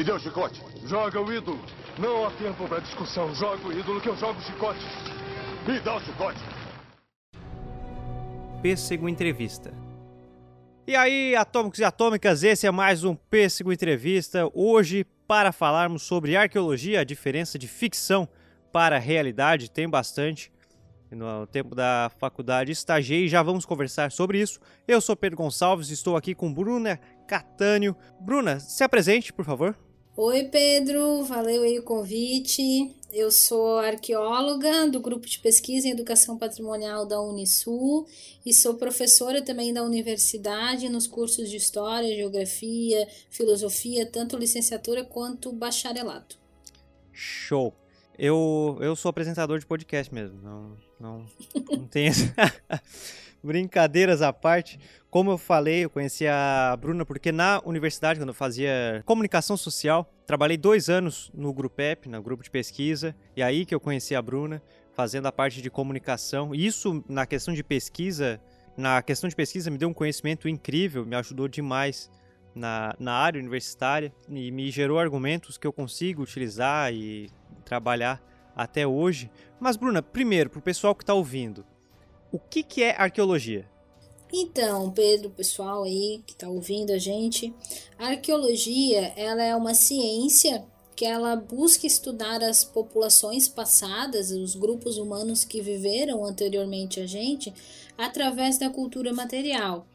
Me dê o chicote. Joga o ídolo. Não há tempo para discussão. Joga o ídolo que eu jogo o chicote. Me dá o chicote. Pêssego Entrevista. E aí, atômicos e atômicas, esse é mais um Pêssego Entrevista. Hoje, para falarmos sobre arqueologia, a diferença de ficção para a realidade, tem bastante. No tempo da faculdade estagiei, já vamos conversar sobre isso. Eu sou Pedro Gonçalves, estou aqui com Bruna Catânio. Bruna, se apresente, por favor. Oi, Pedro, valeu aí o convite. Eu sou arqueóloga do grupo de pesquisa em educação patrimonial da Unisul e sou professora também da universidade nos cursos de história, geografia, filosofia, tanto licenciatura quanto bacharelado. Show. Eu, eu sou apresentador de podcast mesmo, não, não, não tem Brincadeiras à parte, como eu falei, eu conheci a Bruna porque na universidade, quando eu fazia comunicação social, trabalhei dois anos no Grupep, no grupo de pesquisa, e aí que eu conheci a Bruna, fazendo a parte de comunicação. Isso na questão de pesquisa, na questão de pesquisa me deu um conhecimento incrível, me ajudou demais na, na área universitária e me gerou argumentos que eu consigo utilizar e trabalhar até hoje. Mas, Bruna, primeiro, para o pessoal que está ouvindo, o que, que é arqueologia? Então, Pedro, pessoal aí que está ouvindo a gente, a arqueologia ela é uma ciência que ela busca estudar as populações passadas, os grupos humanos que viveram anteriormente a gente, através da cultura material.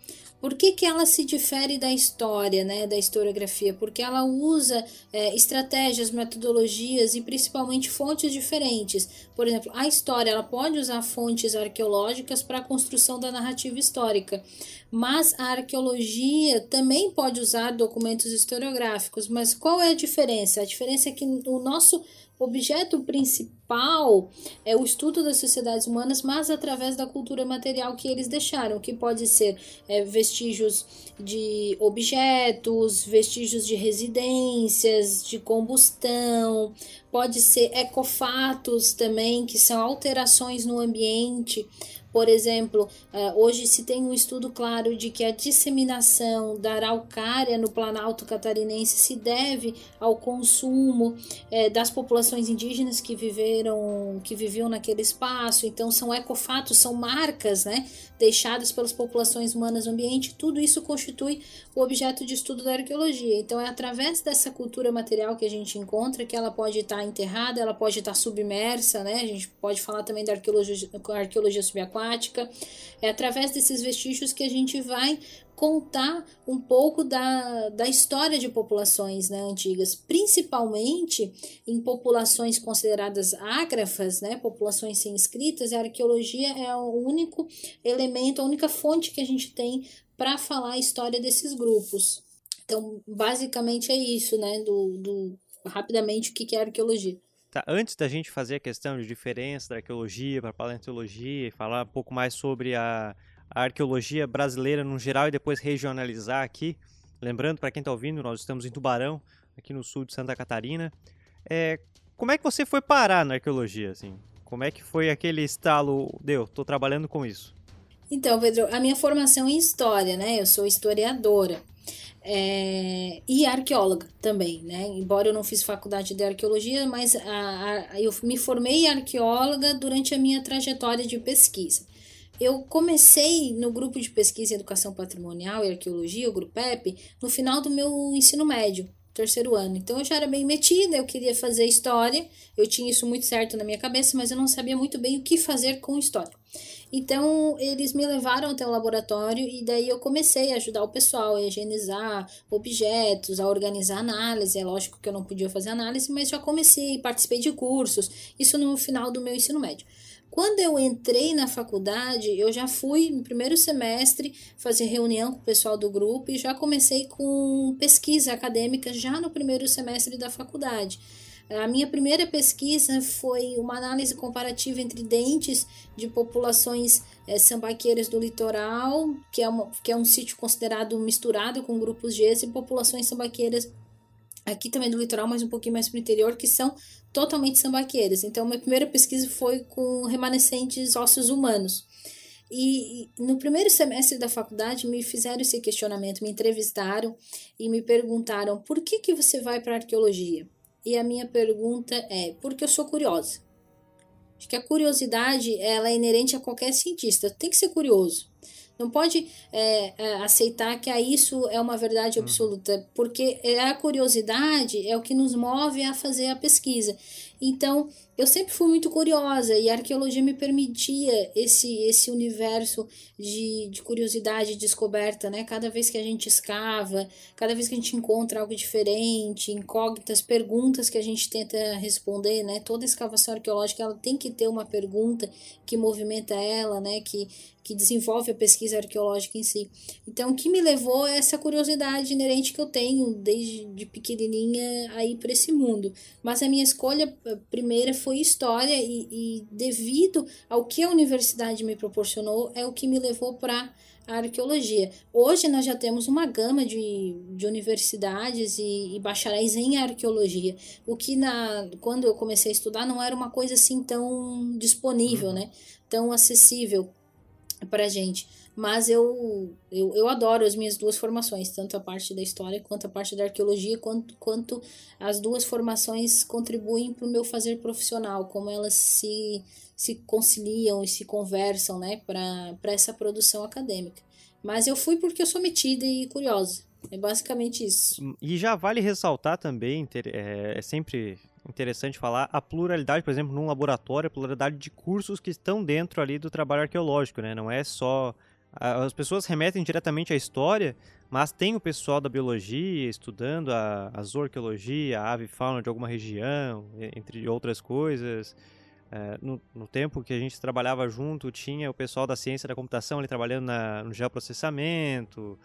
Por que, que ela se difere da história, né, da historiografia? Porque ela usa é, estratégias, metodologias e principalmente fontes diferentes. Por exemplo, a história ela pode usar fontes arqueológicas para a construção da narrativa histórica, mas a arqueologia também pode usar documentos historiográficos. Mas qual é a diferença? A diferença é que o nosso objeto principal é o estudo das sociedades humanas, mas através da cultura material que eles deixaram, que pode ser é, vestígios de objetos, vestígios de residências, de combustão, pode ser ecofatos também, que são alterações no ambiente. Por exemplo, eh, hoje se tem um estudo claro de que a disseminação da araucária no Planalto Catarinense se deve ao consumo é, das populações indígenas que viveram, que viviam naquele espaço. Então são ecofatos, são marcas, né, deixadas pelas populações humanas no ambiente. Tudo isso constitui o objeto de estudo da arqueologia. Então é através dessa cultura material que a gente encontra que ela pode estar enterrada, ela pode estar submersa, né? A gente pode falar também da arqueologia, arqueologia subaquática é através desses vestígios que a gente vai contar um pouco da, da história de populações né, antigas, principalmente em populações consideradas ágrafas, né, populações sem escritas, a arqueologia é o único elemento, a única fonte que a gente tem para falar a história desses grupos. Então, basicamente é isso, né, do, do rapidamente o que é arqueologia. Tá, antes da gente fazer a questão de diferença da arqueologia para paleontologia e falar um pouco mais sobre a, a arqueologia brasileira no geral e depois regionalizar aqui, lembrando para quem está ouvindo, nós estamos em Tubarão, aqui no sul de Santa Catarina. É, como é que você foi parar na arqueologia? Assim? Como é que foi aquele estalo, deu, estou trabalhando com isso? Então, Pedro, a minha formação em história, né? Eu sou historiadora. É, e arqueóloga também, né? Embora eu não fiz faculdade de arqueologia, mas a, a, eu me formei arqueóloga durante a minha trajetória de pesquisa. Eu comecei no grupo de pesquisa em educação patrimonial e arqueologia, o GRUPEP, no final do meu ensino médio, terceiro ano. Então eu já era bem metida, eu queria fazer história, eu tinha isso muito certo na minha cabeça, mas eu não sabia muito bem o que fazer com história. Então, eles me levaram até o laboratório e daí eu comecei a ajudar o pessoal a higienizar objetos, a organizar análise. É lógico que eu não podia fazer análise, mas já comecei, participei de cursos, isso no final do meu ensino médio. Quando eu entrei na faculdade, eu já fui no primeiro semestre fazer reunião com o pessoal do grupo e já comecei com pesquisa acadêmica já no primeiro semestre da faculdade. A minha primeira pesquisa foi uma análise comparativa entre dentes de populações é, sambaqueiras do litoral, que é, uma, que é um sítio considerado misturado com grupos de esse, e populações sambaqueiras aqui também do litoral, mas um pouquinho mais para o interior, que são totalmente sambaqueiras. Então, minha primeira pesquisa foi com remanescentes ósseos humanos. E, no primeiro semestre da faculdade me fizeram esse questionamento, me entrevistaram e me perguntaram por que, que você vai para arqueologia? E a minha pergunta é, porque eu sou curiosa. Acho que a curiosidade ela é inerente a qualquer cientista, tem que ser curioso. Não pode é, é, aceitar que isso é uma verdade uhum. absoluta, porque a curiosidade é o que nos move a fazer a pesquisa. Então, eu sempre fui muito curiosa e a arqueologia me permitia esse, esse universo de, de curiosidade e descoberta, né? Cada vez que a gente escava, cada vez que a gente encontra algo diferente, incógnitas, perguntas que a gente tenta responder, né? Toda escavação arqueológica ela tem que ter uma pergunta que movimenta ela, né? Que, que desenvolve a pesquisa arqueológica em si. Então, o que me levou é essa curiosidade inerente que eu tenho desde de pequenininha aí para esse mundo. Mas a minha escolha primeira foi história e, e devido ao que a universidade me proporcionou é o que me levou para a arqueologia. Hoje nós já temos uma gama de, de universidades e, e bacharéis em arqueologia, o que na, quando eu comecei a estudar não era uma coisa assim tão disponível, uhum. né? tão acessível para gente. Mas eu, eu, eu adoro as minhas duas formações, tanto a parte da história quanto a parte da arqueologia, quanto, quanto as duas formações contribuem para o meu fazer profissional, como elas se, se conciliam e se conversam né, para essa produção acadêmica. Mas eu fui porque eu sou metida e curiosa. É basicamente isso. E já vale ressaltar também, é, é sempre interessante falar a pluralidade, por exemplo, num laboratório, a pluralidade de cursos que estão dentro ali do trabalho arqueológico, né? Não é só as pessoas remetem diretamente à história, mas tem o pessoal da biologia estudando a, a zoarqueologia, a ave fauna de alguma região, entre outras coisas. É, no, no, tempo que a gente trabalhava junto, tinha o pessoal da ciência da computação ali trabalhando na, no geoprocessamento.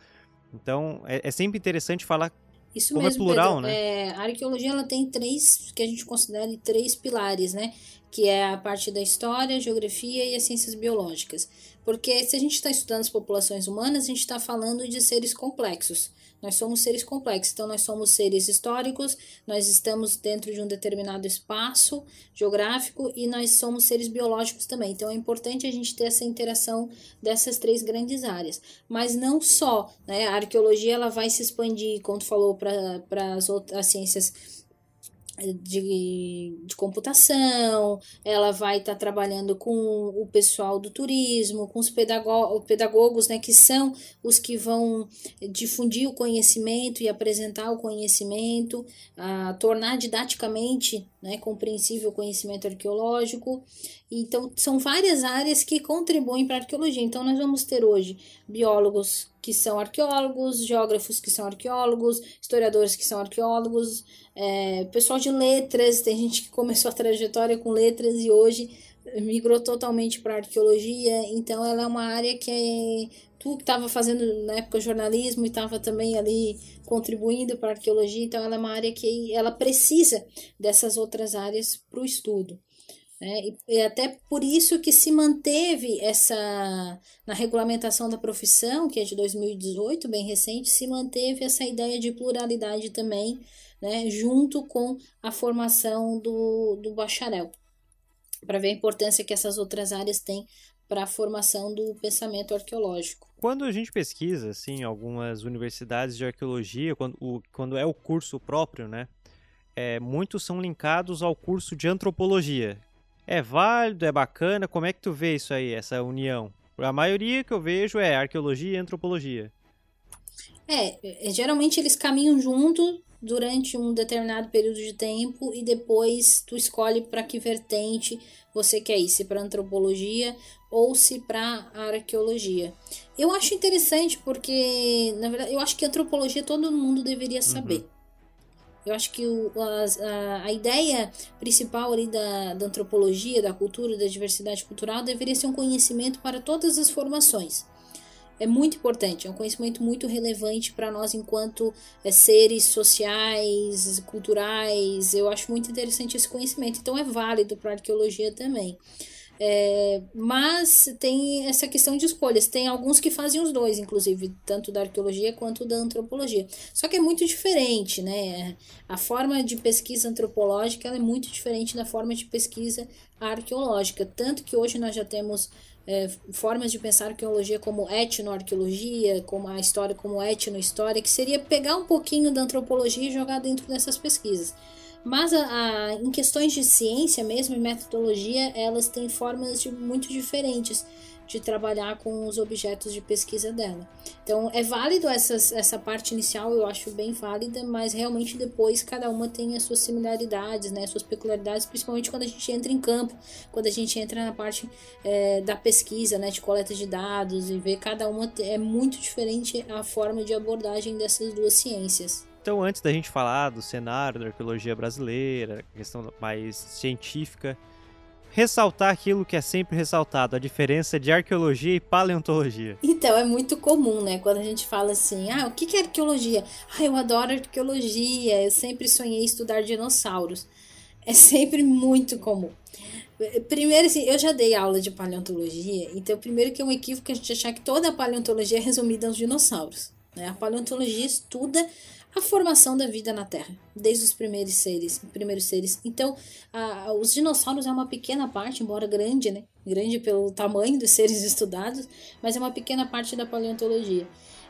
Então, é, é sempre interessante falar isso como mesmo, é plural, Pedro, né? É, a arqueologia ela tem três, que a gente considera três pilares, né? Que é a parte da história, a geografia e as ciências biológicas. Porque se a gente está estudando as populações humanas, a gente está falando de seres complexos. Nós somos seres complexos, então nós somos seres históricos, nós estamos dentro de um determinado espaço geográfico e nós somos seres biológicos também. Então é importante a gente ter essa interação dessas três grandes áreas. Mas não só, né? A arqueologia ela vai se expandir, como tu falou, para as outras ciências de, de computação, ela vai estar tá trabalhando com o pessoal do turismo, com os pedagogos, né, que são os que vão difundir o conhecimento e apresentar o conhecimento, a tornar didaticamente né, compreensível o conhecimento arqueológico. Então, são várias áreas que contribuem para a arqueologia. Então, nós vamos ter hoje biólogos que são arqueólogos, geógrafos que são arqueólogos, historiadores que são arqueólogos, é, pessoal de letras, tem gente que começou a trajetória com letras e hoje migrou totalmente para arqueologia, então ela é uma área que é, tu que estava fazendo na época jornalismo e estava também ali contribuindo para arqueologia, então ela é uma área que ela precisa dessas outras áreas para o estudo. E, e até por isso que se manteve essa, na regulamentação da profissão, que é de 2018, bem recente, se manteve essa ideia de pluralidade também, né, junto com a formação do, do bacharel, para ver a importância que essas outras áreas têm para a formação do pensamento arqueológico. Quando a gente pesquisa, assim, algumas universidades de arqueologia, quando, o, quando é o curso próprio, né, é, muitos são linkados ao curso de antropologia. É válido, é bacana, como é que tu vê isso aí, essa união? A maioria que eu vejo é arqueologia e antropologia. É, geralmente eles caminham junto durante um determinado período de tempo e depois tu escolhe para que vertente você quer ir, se para antropologia ou se para arqueologia. Eu acho interessante porque, na verdade, eu acho que antropologia todo mundo deveria saber. Uhum. Eu acho que o, a, a, ideia principal ali da, da antropologia, da cultura, da diversidade cultural deveria ser um conhecimento para todas as formações é muito importante, é um conhecimento muito relevante para nós enquanto é, seres sociais, culturais. Eu acho muito interessante esse conhecimento, então é válido para a arqueologia também. É, mas tem essa questão de escolhas. Tem alguns que fazem os dois, inclusive, tanto da arqueologia quanto da antropologia. Só que é muito diferente, né? A forma de pesquisa antropológica é muito diferente da forma de pesquisa arqueológica. Tanto que hoje nós já temos é, formas de pensar arqueologia como etnoarqueologia, como a história como etnohistória, que seria pegar um pouquinho da antropologia e jogar dentro dessas pesquisas. Mas a, a, em questões de ciência mesmo e metodologia, elas têm formas de, muito diferentes de trabalhar com os objetos de pesquisa dela. Então é válido essas, essa parte inicial, eu acho bem válida, mas realmente depois cada uma tem as suas similaridades, né, suas peculiaridades, principalmente quando a gente entra em campo, quando a gente entra na parte é, da pesquisa, né, de coleta de dados e ver cada uma é muito diferente a forma de abordagem dessas duas ciências. Então, antes da gente falar do cenário da arqueologia brasileira, questão mais científica, ressaltar aquilo que é sempre ressaltado, a diferença de arqueologia e paleontologia. Então, é muito comum, né? Quando a gente fala assim, ah, o que é arqueologia? Ah, eu adoro arqueologia, eu sempre sonhei estudar dinossauros. É sempre muito comum. Primeiro, assim, eu já dei aula de paleontologia, então primeiro que é um equívoco a gente achar que toda a paleontologia é resumida aos dinossauros. Né? A paleontologia estuda a formação da vida na Terra, desde os primeiros seres, primeiros seres. Então, a, os dinossauros é uma pequena parte, embora grande, né? Grande pelo tamanho dos seres estudados, mas é uma pequena parte da paleontologia.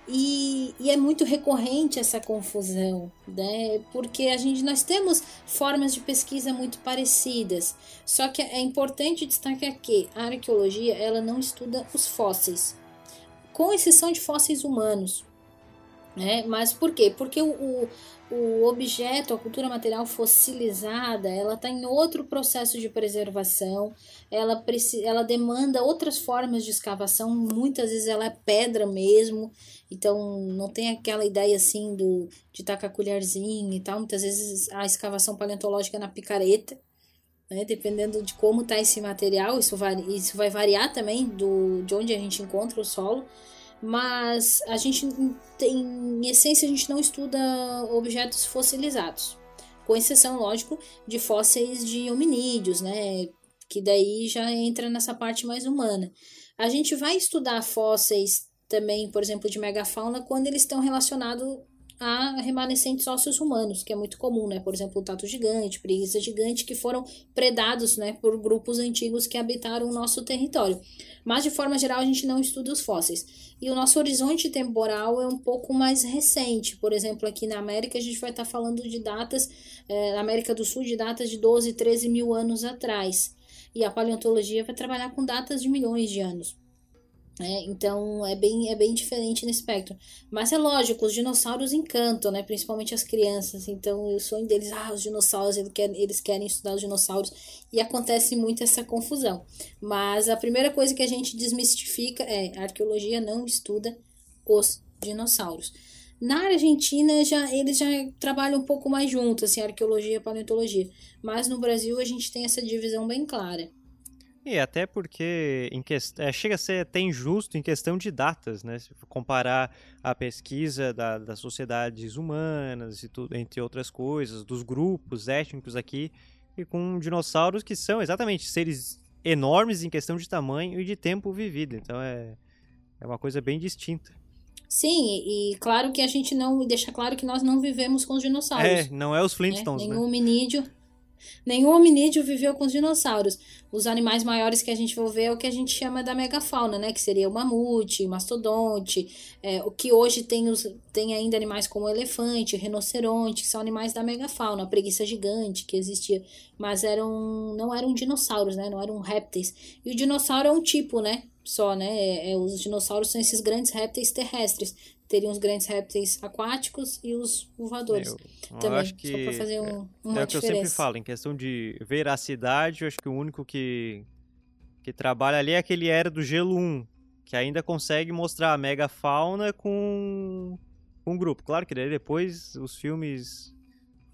E, e, é muito recorrente essa confusão, né? Porque a gente nós temos formas de pesquisa muito parecidas. Só que é importante destacar que a arqueologia ela não estuda os fósseis, com exceção de fósseis humanos. Né? Mas por quê? Porque o, o, o objeto, a cultura material fossilizada, ela está em outro processo de preservação, ela, ela demanda outras formas de escavação, muitas vezes ela é pedra mesmo, então não tem aquela ideia assim do, de tacar colherzinho e tal, muitas vezes a escavação paleontológica é na picareta, né? dependendo de como está esse material, isso vai, isso vai variar também do, de onde a gente encontra o solo, mas a gente em essência, a gente não estuda objetos fossilizados, com exceção, lógico, de fósseis de hominídeos, né? Que daí já entra nessa parte mais humana. A gente vai estudar fósseis também, por exemplo, de megafauna, quando eles estão relacionados a remanescentes ósseos humanos, que é muito comum, né? Por exemplo, o tato gigante, preguiça gigante, que foram predados, né, por grupos antigos que habitaram o nosso território. Mas, de forma geral, a gente não estuda os fósseis. E o nosso horizonte temporal é um pouco mais recente. Por exemplo, aqui na América, a gente vai estar falando de datas, é, na América do Sul, de datas de 12, 13 mil anos atrás. E a paleontologia vai trabalhar com datas de milhões de anos. Né? Então é bem, é bem diferente nesse espectro. Mas é lógico, os dinossauros encantam, né? principalmente as crianças. Então o sonho deles, ah, os dinossauros, eles querem, eles querem estudar os dinossauros. E acontece muito essa confusão. Mas a primeira coisa que a gente desmistifica é a arqueologia não estuda os dinossauros. Na Argentina já eles já trabalham um pouco mais juntos, assim, arqueologia e paleontologia. Mas no Brasil a gente tem essa divisão bem clara. E até porque em que... é, chega a ser até injusto em questão de datas, né? Se comparar a pesquisa da, das sociedades humanas e tudo, entre outras coisas, dos grupos étnicos aqui, e com dinossauros que são exatamente seres enormes em questão de tamanho e de tempo vivido. Então é, é uma coisa bem distinta. Sim, e claro que a gente não deixa claro que nós não vivemos com os dinossauros. É, não é os Flintstones, né? Nenhum né? hominídeo Nenhum hominídeo viveu com os dinossauros. Os animais maiores que a gente vai ver é o que a gente chama da megafauna, né? Que seria o mamute, mastodonte, é, o que hoje tem, os, tem ainda animais como o elefante, rinoceronte, que são animais da megafauna, a preguiça gigante que existia, mas eram não eram dinossauros, né? Não eram répteis. E o dinossauro é um tipo, né? Só, né? É, é, os dinossauros são esses grandes répteis terrestres teriam os grandes répteis aquáticos e os voadores. Eu, eu também, acho que só para fazer um, uma é, é o que eu sempre falo, em questão de veracidade, eu acho que o único que, que trabalha ali é aquele Era do Gelo 1, que ainda consegue mostrar a megafauna com, com um grupo. Claro que daí depois os filmes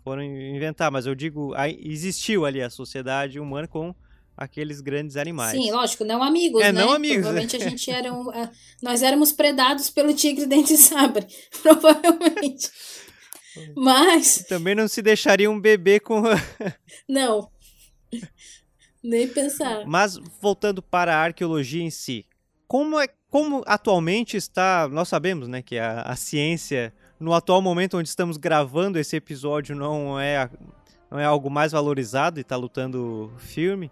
foram inventar, mas eu digo, existiu ali a sociedade humana com aqueles grandes animais. Sim, lógico, não amigos, é, né? não amigos. Provavelmente a gente era um, uh, nós éramos predados pelo tigre dente sabre, provavelmente. Mas também não se deixaria um bebê com Não. Nem pensar. Mas voltando para a arqueologia em si, como é como atualmente está, nós sabemos, né, que a, a ciência no atual momento onde estamos gravando esse episódio não é não é algo mais valorizado e está lutando firme.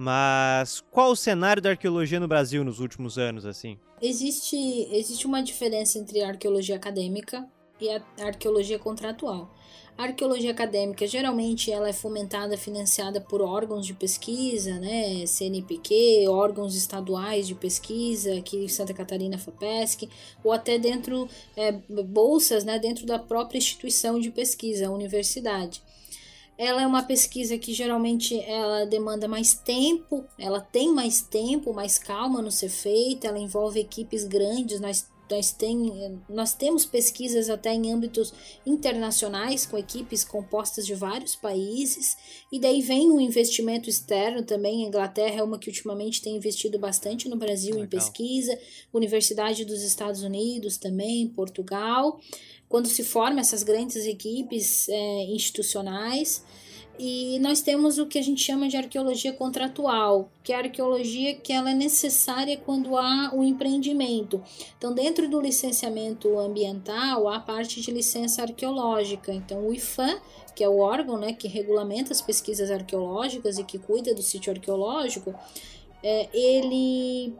Mas qual o cenário da arqueologia no Brasil nos últimos anos, assim? Existe, existe uma diferença entre a arqueologia acadêmica e a arqueologia contratual. A arqueologia acadêmica geralmente ela é fomentada, financiada por órgãos de pesquisa, né, CNPq, órgãos estaduais de pesquisa, aqui em Santa Catarina FAPESC, ou até dentro é, bolsas, né, dentro da própria instituição de pesquisa, a universidade. Ela é uma pesquisa que geralmente ela demanda mais tempo, ela tem mais tempo, mais calma no ser feita, ela envolve equipes grandes, nós, nós, tem, nós temos pesquisas até em âmbitos internacionais, com equipes compostas de vários países, e daí vem o investimento externo também. A Inglaterra é uma que ultimamente tem investido bastante no Brasil Legal. em pesquisa, Universidade dos Estados Unidos também, Portugal quando se formam essas grandes equipes é, institucionais. E nós temos o que a gente chama de arqueologia contratual, que é a arqueologia que ela é necessária quando há o um empreendimento. Então, dentro do licenciamento ambiental, há a parte de licença arqueológica. Então, o IFAM, que é o órgão né, que regulamenta as pesquisas arqueológicas e que cuida do sítio arqueológico, é, ele,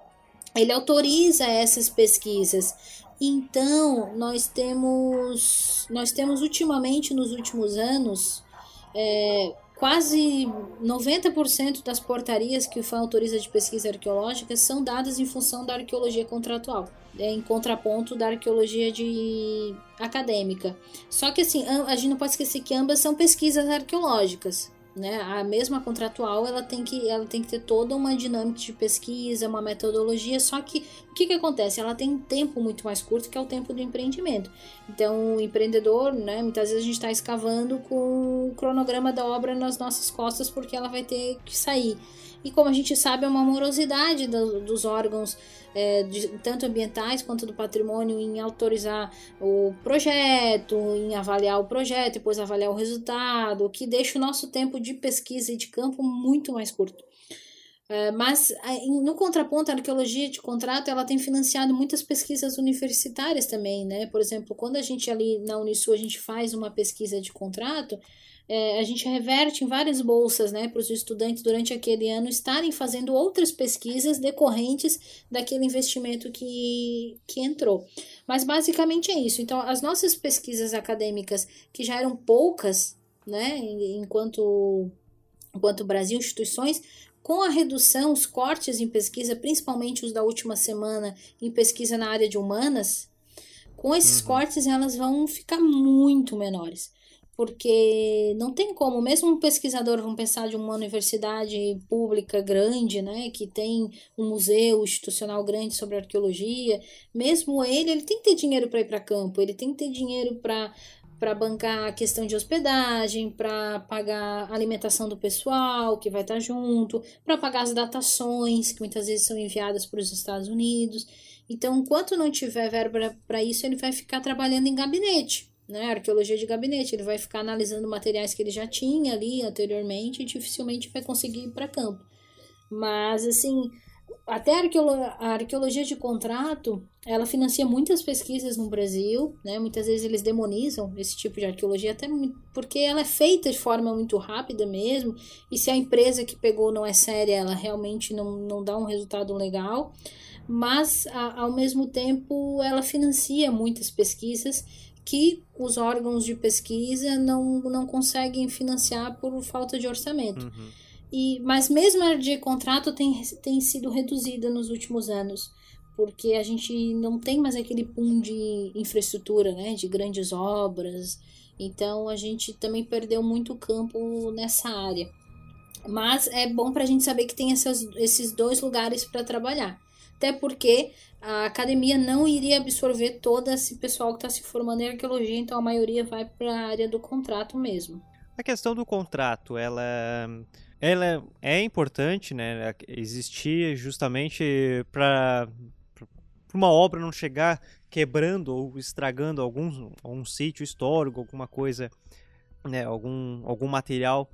ele autoriza essas pesquisas. Então, nós temos, nós temos ultimamente, nos últimos anos, é, quase 90% das portarias que o FAM autoriza de pesquisa arqueológica são dadas em função da arqueologia contratual, é, em contraponto da arqueologia de acadêmica. Só que assim, a gente não pode esquecer que ambas são pesquisas arqueológicas né? A mesma contratual, ela tem que ela tem que ter toda uma dinâmica de pesquisa, uma metodologia, só que o que que acontece? Ela tem um tempo muito mais curto, que é o tempo do empreendimento. Então, o empreendedor, né, muitas vezes a gente está escavando com o cronograma da obra nas nossas costas porque ela vai ter que sair. E como a gente sabe, é uma morosidade do, dos órgãos, é, de, tanto ambientais quanto do patrimônio, em autorizar o projeto, em avaliar o projeto, depois avaliar o resultado, que deixa o nosso tempo de pesquisa e de campo muito mais curto. É, mas no contraponto, a arqueologia de contrato ela tem financiado muitas pesquisas universitárias também, né? Por exemplo, quando a gente ali na Unisul a gente faz uma pesquisa de contrato, é, a gente reverte em várias bolsas né, para os estudantes durante aquele ano estarem fazendo outras pesquisas decorrentes daquele investimento que, que entrou. Mas basicamente é isso. Então, as nossas pesquisas acadêmicas, que já eram poucas, né, enquanto, enquanto Brasil, instituições, com a redução, os cortes em pesquisa, principalmente os da última semana em pesquisa na área de humanas, com esses uhum. cortes elas vão ficar muito menores porque não tem como, mesmo um pesquisador, vamos pensar de uma universidade pública grande, né, que tem um museu institucional grande sobre arqueologia, mesmo ele, ele tem que ter dinheiro para ir para campo, ele tem que ter dinheiro para para bancar a questão de hospedagem, para pagar a alimentação do pessoal que vai estar junto, para pagar as datações que muitas vezes são enviadas para os Estados Unidos. Então, enquanto não tiver verba para isso, ele vai ficar trabalhando em gabinete né, arqueologia de gabinete, ele vai ficar analisando materiais que ele já tinha ali anteriormente e dificilmente vai conseguir ir para campo. Mas, assim, até a, arqueolo a arqueologia de contrato, ela financia muitas pesquisas no Brasil, né? Muitas vezes eles demonizam esse tipo de arqueologia, até porque ela é feita de forma muito rápida mesmo, e se a empresa que pegou não é séria, ela realmente não, não dá um resultado legal. Mas, a, ao mesmo tempo, ela financia muitas pesquisas que os órgãos de pesquisa não, não conseguem financiar por falta de orçamento. Uhum. E, mas mesmo a de contrato tem, tem sido reduzida nos últimos anos, porque a gente não tem mais aquele boom de infraestrutura, né, de grandes obras, então a gente também perdeu muito campo nessa área. Mas é bom para a gente saber que tem essas, esses dois lugares para trabalhar. Até porque a academia não iria absorver todo esse pessoal que está se formando em arqueologia, então a maioria vai para a área do contrato mesmo. A questão do contrato, ela, ela é importante, né? Existir justamente para uma obra não chegar quebrando ou estragando algum, algum sítio histórico, alguma coisa, né? Algum, algum material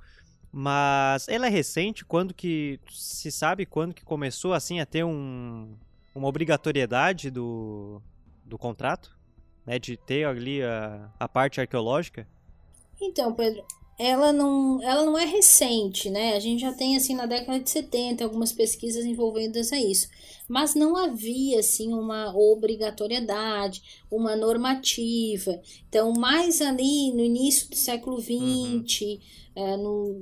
mas ela é recente, quando que se sabe quando que começou assim a ter um, uma obrigatoriedade do, do contrato, né, de ter ali a, a parte arqueológica? Então, Pedro, ela não, ela não é recente, né? A gente já tem assim na década de 70 algumas pesquisas envolvidas a isso, mas não havia assim uma obrigatoriedade, uma normativa. Então, mais ali no início do século XX, uhum é, no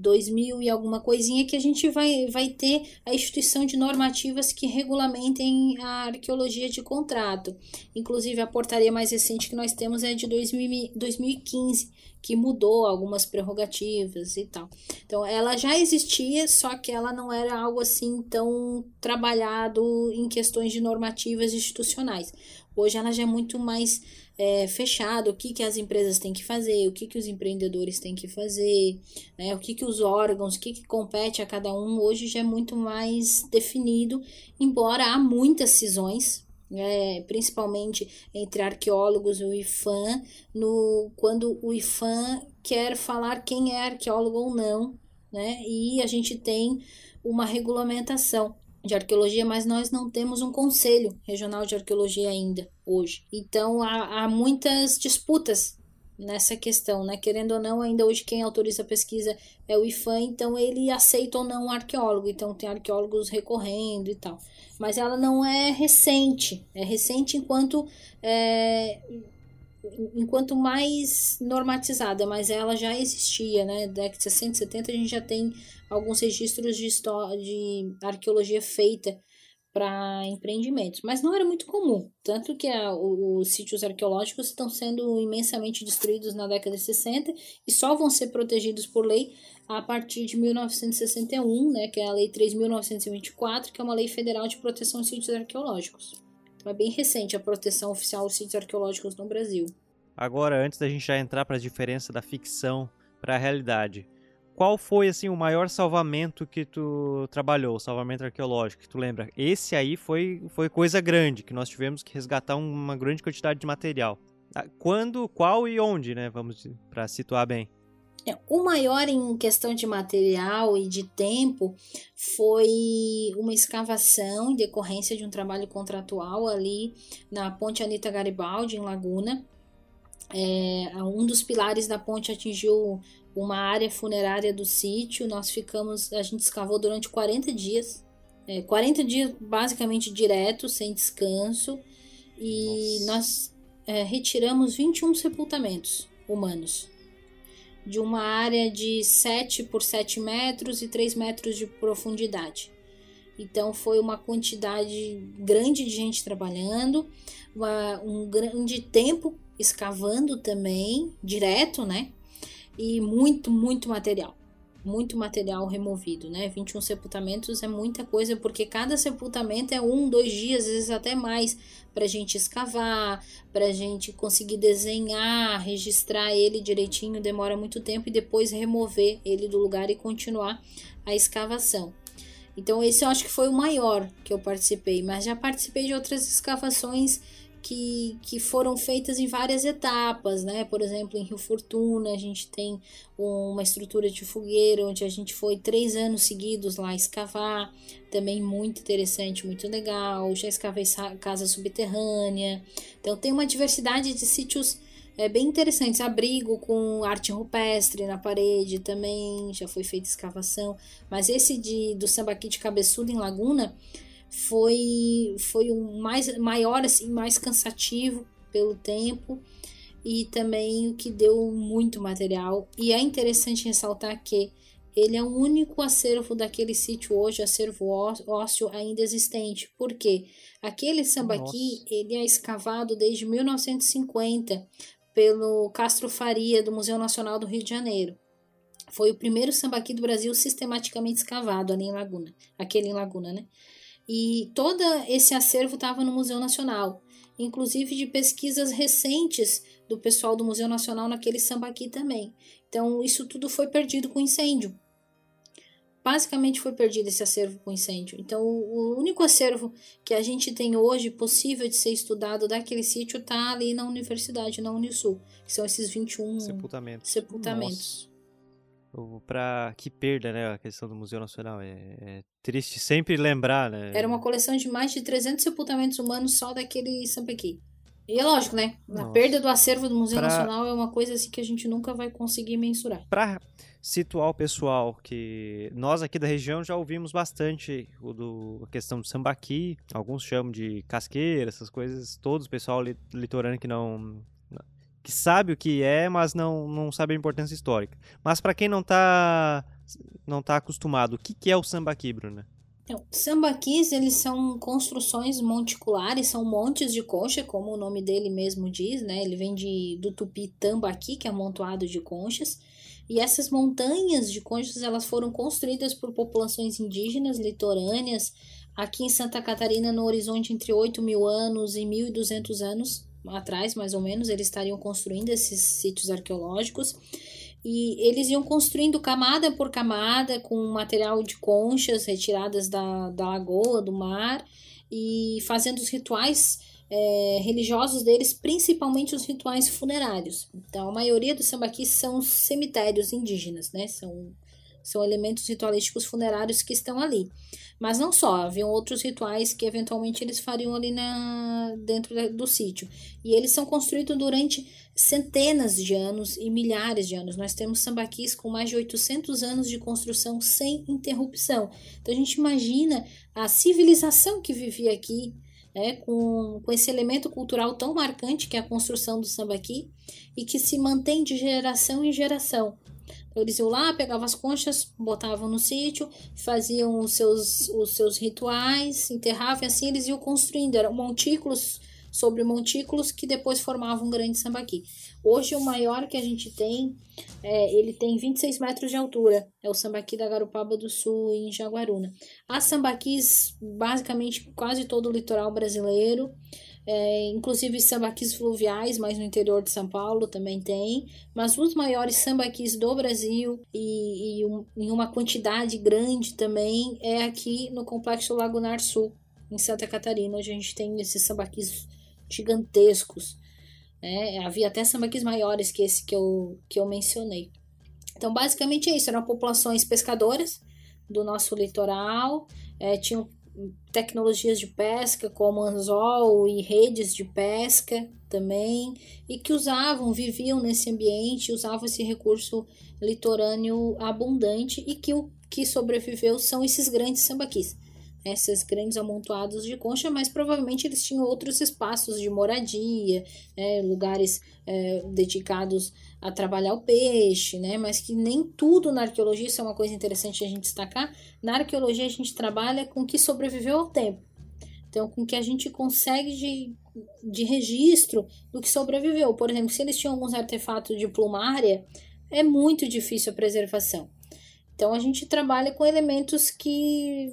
2000 e alguma coisinha, que a gente vai, vai ter a instituição de normativas que regulamentem a arqueologia de contrato. Inclusive, a portaria mais recente que nós temos é de 2000, 2015, que mudou algumas prerrogativas e tal. Então, ela já existia, só que ela não era algo assim tão trabalhado em questões de normativas institucionais. Hoje ela já é muito mais é, fechado, o que, que as empresas têm que fazer, o que, que os empreendedores têm que fazer, né, o que, que os órgãos, o que, que compete a cada um, hoje já é muito mais definido, embora há muitas cisões, é, principalmente entre arqueólogos e o IFAM, no, quando o IFAM quer falar quem é arqueólogo ou não, né, e a gente tem uma regulamentação de arqueologia, mas nós não temos um conselho regional de arqueologia ainda hoje. Então há, há muitas disputas nessa questão, né? Querendo ou não, ainda hoje quem autoriza a pesquisa é o IFAM, então ele aceita ou não um arqueólogo, então tem arqueólogos recorrendo e tal. Mas ela não é recente, é recente enquanto é, enquanto mais normatizada, mas ela já existia, né? Década de 60, 70 a gente já tem alguns registros de, história, de arqueologia feita para empreendimentos, mas não era muito comum, tanto que a, os sítios arqueológicos estão sendo imensamente destruídos na década de 60 e só vão ser protegidos por lei a partir de 1961, né, que é a Lei 3.924, que é uma lei federal de proteção de sítios arqueológicos. Então é bem recente a proteção oficial dos sítios arqueológicos no Brasil. Agora, antes da gente já entrar para a diferença da ficção para a realidade, qual foi assim o maior salvamento que tu trabalhou, salvamento arqueológico, que tu lembra? Esse aí foi, foi coisa grande, que nós tivemos que resgatar uma grande quantidade de material. Ah, quando, qual e onde, né? Vamos para situar bem. É, o maior em questão de material e de tempo foi uma escavação em decorrência de um trabalho contratual ali na Ponte Anita Garibaldi, em Laguna. É, um dos pilares da ponte atingiu uma área funerária do sítio. Nós ficamos, a gente escavou durante 40 dias, é, 40 dias basicamente direto, sem descanso, e Nossa. nós é, retiramos 21 sepultamentos humanos de uma área de 7 por 7 metros e 3 metros de profundidade. Então foi uma quantidade grande de gente trabalhando, uma, um grande tempo escavando também, direto, né? E muito, muito material. Muito material removido, né? 21 sepultamentos é muita coisa, porque cada sepultamento é um, dois dias, às vezes até mais, para a gente escavar, para a gente conseguir desenhar, registrar ele direitinho, demora muito tempo e depois remover ele do lugar e continuar a escavação. Então, esse eu acho que foi o maior que eu participei, mas já participei de outras escavações que, que foram feitas em várias etapas, né? Por exemplo, em Rio Fortuna, a gente tem uma estrutura de fogueira onde a gente foi três anos seguidos lá escavar, também muito interessante, muito legal. Já escavei casa subterrânea, então tem uma diversidade de sítios é, bem interessantes. Abrigo com arte rupestre na parede também, já foi feita escavação, mas esse de, do sambaqui de cabeçudo em Laguna foi foi o mais maior assim, mais cansativo pelo tempo e também o que deu muito material. E é interessante ressaltar que ele é o único acervo daquele sítio hoje, acervo ósseo ainda existente. porque Aquele sambaqui, Nossa. ele é escavado desde 1950 pelo Castro Faria, do Museu Nacional do Rio de Janeiro. Foi o primeiro sambaqui do Brasil sistematicamente escavado ali em Laguna, aquele em Laguna, né? E todo esse acervo estava no Museu Nacional, inclusive de pesquisas recentes do pessoal do Museu Nacional naquele sambaqui também. Então, isso tudo foi perdido com incêndio. Basicamente foi perdido esse acervo com incêndio. Então, o único acervo que a gente tem hoje possível de ser estudado daquele sítio está ali na universidade, na Unisul, que são esses 21 sepultamentos. sepultamentos para que perda, né, a questão do Museu Nacional. É, é, triste sempre lembrar, né? Era uma coleção de mais de 300 sepultamentos humanos só daquele Sampequi. E é lógico, né? A Nossa. perda do acervo do Museu Pra- Nacional é uma coisa assim que a gente nunca vai conseguir mensurar. Para situar o pessoal, que nós aqui da região já ouvimos bastante o do, a questão do sambaqui, alguns chamam de casqueira, essas coisas, todos o pessoal li- litorâneo que não que sabe o que é, mas não, não sabe a importância histórica. Mas para quem não tá não tá acostumado, o que, que é o sambaqui, Bruna? Então, sambaquis, eles são construções monticulares, são montes de concha, como o nome dele mesmo diz, né? Ele vem de, do tupi tambaqui, que é amontoado de conchas. E essas montanhas de conchas, elas foram construídas por populações indígenas litorâneas, aqui em Santa Catarina, no horizonte entre 8 mil anos e 1.200 anos atrás, mais ou menos, eles estariam construindo esses sítios arqueológicos. E eles iam construindo camada por camada com material de conchas retiradas da, da lagoa, do mar, e fazendo os rituais é, religiosos deles, principalmente os rituais funerários. Então, a maioria dos sambaquis são cemitérios indígenas, né? São, são elementos ritualísticos funerários que estão ali. Mas não só, haviam outros rituais que eventualmente eles fariam ali na, dentro do sítio. E eles são construídos durante centenas de anos e milhares de anos. Nós temos sambaquis com mais de 800 anos de construção sem interrupção. Então a gente imagina a civilização que vivia aqui, né, com, com esse elemento cultural tão marcante que é a construção do sambaqui e que se mantém de geração em geração. Eles iam lá, pegavam as conchas, botavam no sítio, faziam os seus, os seus rituais, enterravam e assim eles iam construindo. Eram montículos sobre montículos que depois formavam um grande sambaqui. Hoje o maior que a gente tem, é, ele tem 26 metros de altura. É o sambaqui da Garupaba do Sul, em Jaguaruna. Há sambaquis basicamente quase todo o litoral brasileiro. É, inclusive sambaquis fluviais, mas no interior de São Paulo também tem. Mas os maiores sambaquis do Brasil e, e um- em uma quantidade grande também é aqui no Complexo Lagunar Sul, em Santa Catarina, onde a gente tem esses sambaquis gigantescos. né? havia até sambaquis maiores que esse que eu, que eu mencionei. Então, basicamente é isso. Eram populações pescadoras do nosso litoral, é, tinham tecnologias de pesca como anzol e redes de pesca também, e que usavam, viviam nesse ambiente, usavam esse recurso litorâneo abundante e que o que sobreviveu são esses grandes sambaquis esses grandes amontoados de concha, mas provavelmente eles tinham outros espaços de moradia, né, lugares é, dedicados a trabalhar o peixe, né, mas que nem tudo na arqueologia, isso é uma coisa interessante a gente destacar, na arqueologia a gente trabalha com o que sobreviveu ao tempo. Então, com o que a gente consegue de, de registro do que sobreviveu. Por exemplo, se eles tinham alguns artefatos de plumária, é muito difícil a preservação. Então, a gente trabalha com elementos que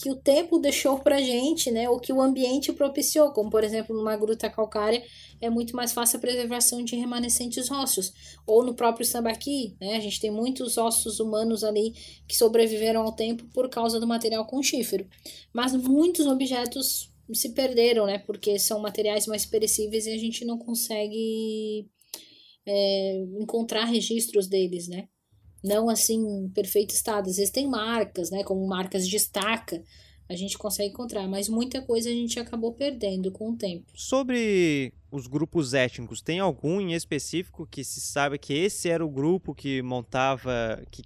que o tempo deixou pra gente, né, ou que o ambiente propiciou, como por exemplo numa gruta calcária é muito mais fácil a preservação de remanescentes ósseos, ou no próprio sambaqui, né, a gente tem muitos ossos humanos ali que sobreviveram ao tempo por causa do material conchífero, mas muitos objetos se perderam, né, porque são materiais mais perecíveis e a gente não consegue é, encontrar registros deles, né não assim em perfeito estado. Às vezes tem marcas, né, como marcas de estaca, a gente consegue encontrar, mas muita coisa a gente acabou perdendo com o tempo. Sobre os grupos étnicos, tem algum em específico que se sabe que esse era o grupo que montava que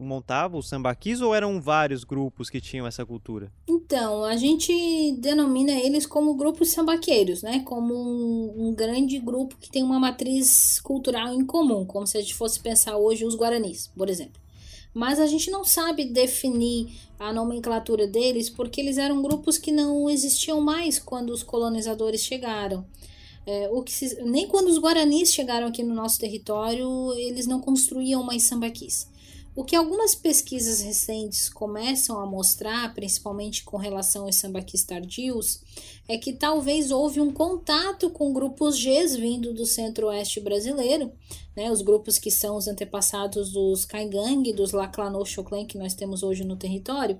montava os sambaquis ou eram vários grupos que tinham essa cultura? Então, a gente denomina eles como grupos sambaqueiros, né? Como um, um, grande grupo que tem uma matriz cultural em comum, como se a gente fosse pensar hoje os guaranis, por exemplo. Mas a gente não sabe definir a nomenclatura deles porque eles eram grupos que não existiam mais quando os colonizadores chegaram. É, o que se, nem quando os guaranis chegaram aqui no nosso território, eles não construíam mais sambaquis. O que algumas pesquisas recentes começam a mostrar, principalmente com relação aos sambaquis tardios, é que talvez houve um contato com grupos Gs vindo do centro-oeste brasileiro, né, os grupos que são os antepassados dos Kaigang, dos Laclanô Choclen que nós temos hoje no território.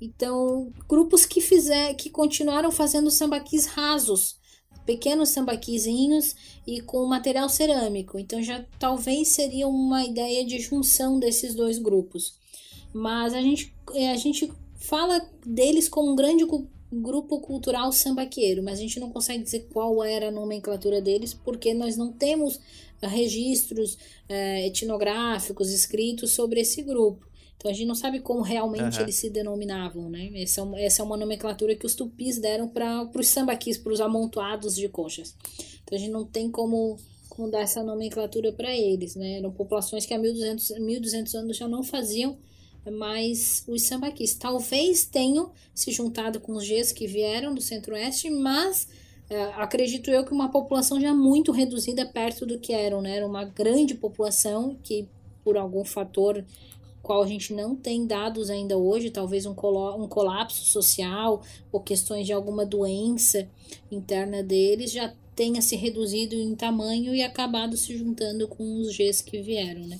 Então, grupos que fizer, que continuaram fazendo sambaquis rasos, pequenos sambaquizinhos e com material cerâmico. Então já talvez seria uma ideia de junção desses dois grupos. Mas a gente, a gente fala deles como um grande grupo cultural sambaqueiro, mas a gente não consegue dizer qual era a nomenclatura deles, porque nós não temos registros é, etnográficos escritos sobre esse grupo. Então a gente não sabe como realmente uhum. eles se denominavam, né? Essa, é essa é uma nomenclatura que os tupis deram para os sambaquis, para os amontoados de conchas. Então a gente não tem como, como dar essa nomenclatura para eles, né? Eram populações que há 1200, 1200 anos já não faziam mais os sambaquis. Talvez tenham se juntado com os Gs que vieram do centro-oeste, mas é, acredito eu que uma população já muito reduzida perto do que eram, né? Era uma grande população que, por algum fator qual a gente não tem dados ainda hoje, talvez um, um colapso social ou questões de alguma doença interna deles, já tenha se reduzido em tamanho e acabado se juntando com os Gs que vieram, né?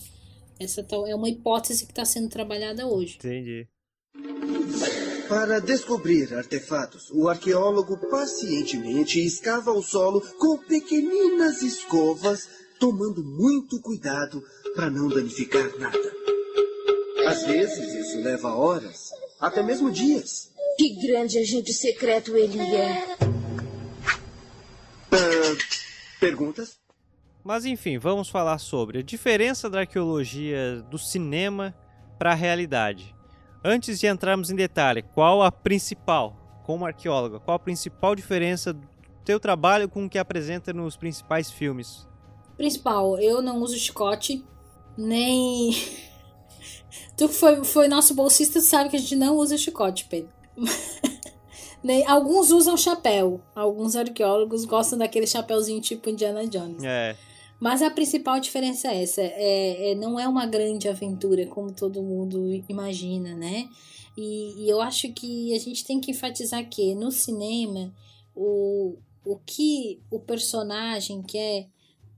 Essa é uma hipótese que está sendo trabalhada hoje. Entendi. Para descobrir artefatos, o arqueólogo pacientemente escava o solo com pequeninas escovas, tomando muito cuidado para não danificar nada. Às vezes isso leva horas, até mesmo dias. Que grande agente secreto ele é. Uh, perguntas? Mas enfim, vamos falar sobre a diferença da arqueologia do cinema para a realidade. Antes de entrarmos em detalhe, qual a principal, como arqueóloga, qual a principal diferença do teu trabalho com o que apresenta nos principais filmes? Principal, eu não uso chicote, nem Tu que foi, foi nosso bolsista sabe que a gente não usa chicote, Pedro. Nem, alguns usam chapéu. Alguns arqueólogos gostam daquele chapéuzinho tipo Indiana Jones. É. Mas a principal diferença é essa: é, é, não é uma grande aventura como todo mundo imagina, né? E, e, eu acho que a gente tem que enfatizar que no cinema o, o que o personagem quer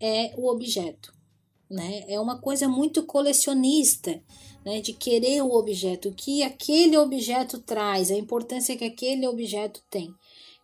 é o objeto, né? É uma coisa muito colecionista né, de querer o objeto, o que aquele objeto traz, a importância que aquele objeto tem.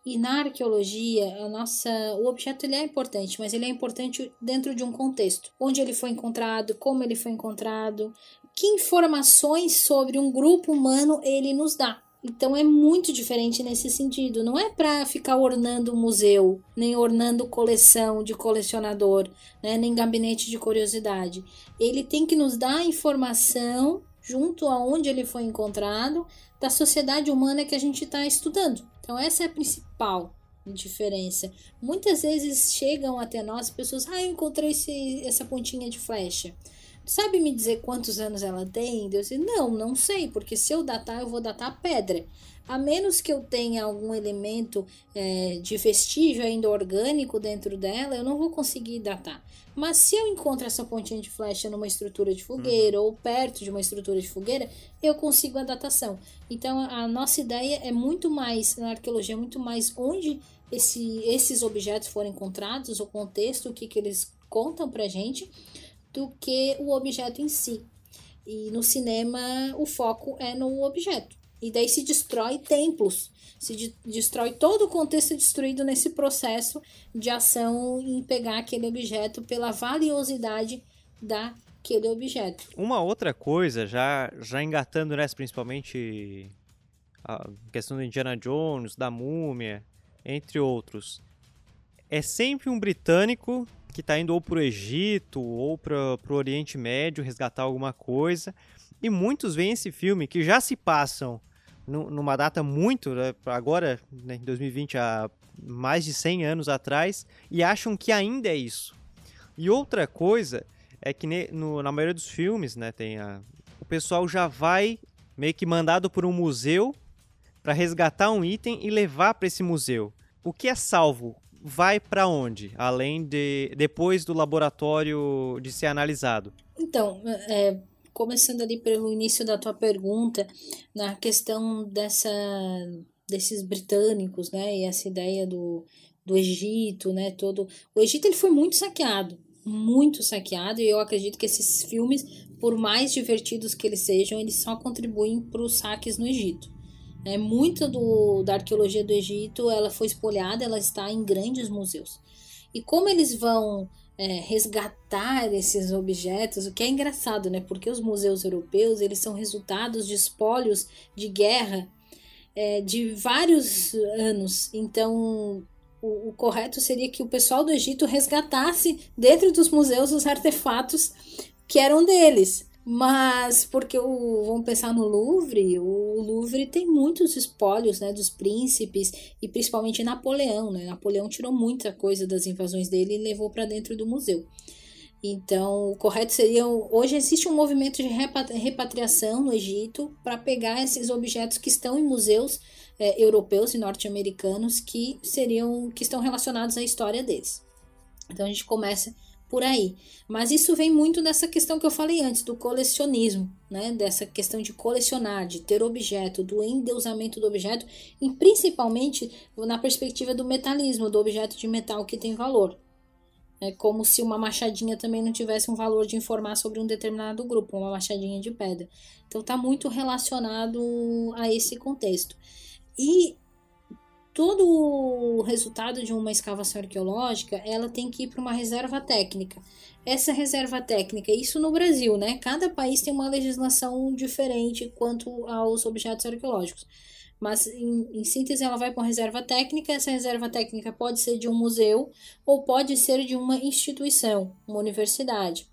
E na arqueologia, a nossa, o objeto ele é importante, mas ele é importante dentro de um contexto. Onde ele foi encontrado, como ele foi encontrado, que informações sobre um grupo humano ele nos dá. Então é muito diferente nesse sentido. Não é para ficar ornando museu, nem ornando coleção de colecionador, né? nem gabinete de curiosidade. Ele tem que nos dar informação junto aonde ele foi encontrado da sociedade humana que a gente está estudando. Então essa é a principal diferença. Muitas vezes chegam até nós pessoas, ah, eu encontrei esse, essa pontinha de flecha. Sabe me dizer quantos anos ela tem? Eu disse, não, não sei, porque se eu datar, eu vou datar a pedra. A menos que eu tenha algum elemento é, de vestígio ainda orgânico dentro dela, eu não vou conseguir datar. Mas se eu encontro essa pontinha de flecha numa estrutura de fogueira uhum. ou perto de uma estrutura de fogueira, eu consigo a datação. Então a nossa ideia é muito mais, na arqueologia, é muito mais onde esse, esses objetos foram encontrados, o contexto, o que, que eles contam pra gente do que o objeto em si. E no cinema o foco é no objeto. E daí se destrói templos, se de destrói todo o contexto destruído nesse processo de ação em pegar aquele objeto pela valiosidade daquele objeto. Uma outra coisa, já, já engatando nessa principalmente a questão do Indiana Jones, da múmia, entre outros, é sempre um britânico que está indo ou para o Egito ou para o Oriente Médio resgatar alguma coisa. E muitos veem esse filme que já se passam numa data muito, né, agora, né, em 2020, há mais de 100 anos atrás, e acham que ainda é isso. E outra coisa é que no, na maioria dos filmes, né, tem a, o pessoal já vai meio que mandado por um museu para resgatar um item e levar para esse museu. O que é salvo vai para onde, além de depois do laboratório de ser analisado? Então, é, começando ali pelo início da tua pergunta, na questão dessa desses britânicos, né, e essa ideia do, do Egito, né, todo o Egito ele foi muito saqueado, muito saqueado, e eu acredito que esses filmes, por mais divertidos que eles sejam, eles só contribuem para os saques no Egito. É, muita do, da arqueologia do Egito ela foi espolhada, ela está em grandes museus. E como eles vão é, resgatar esses objetos, o que é engraçado, né? Porque os museus europeus eles são resultados de espólios de guerra é, de vários anos. Então, o, o, correto seria que o pessoal do Egito resgatasse dentro dos museus os artefatos que eram deles. Mas porque o, vamos pensar no Louvre, o Louvre tem muitos espólios né, dos príncipes e principalmente Napoleão. Né? Napoleão tirou muita coisa das invasões dele e levou para dentro do museu. Então, o correto seria. Hoje existe um movimento de repatriação no Egito para pegar esses objetos que estão em museus é, europeus e norte-americanos que seriam que estão relacionados à história deles. Então a gente começa por aí. Mas isso vem muito dessa questão que eu falei antes, do colecionismo, né? Dessa questão de colecionar, de ter objeto, do endeusamento do objeto, e principalmente na perspectiva do metalismo, do objeto de metal que tem valor. É como se uma machadinha também não tivesse um valor de informar sobre um determinado grupo, uma machadinha de pedra. Então está muito relacionado a esse contexto. E todo o resultado de uma escavação arqueológica, ela tem que ir para uma reserva técnica. Essa reserva técnica, isso no Brasil, né? Cada país tem uma legislação diferente quanto aos objetos arqueológicos. Mas, em, em síntese, ela vai para uma reserva técnica. Essa reserva técnica pode ser de um museu ou pode ser de uma instituição, uma universidade.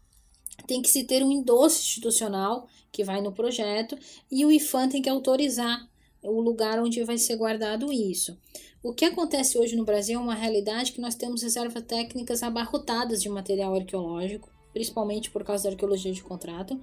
Tem que se ter um endosso institucional que vai no projeto e o IFAM tem que autorizar o lugar onde vai ser guardado isso. O que acontece hoje no Brasil é uma realidade que nós temos reservas técnicas abarrotadas de material arqueológico, principalmente por causa da arqueologia de contrato,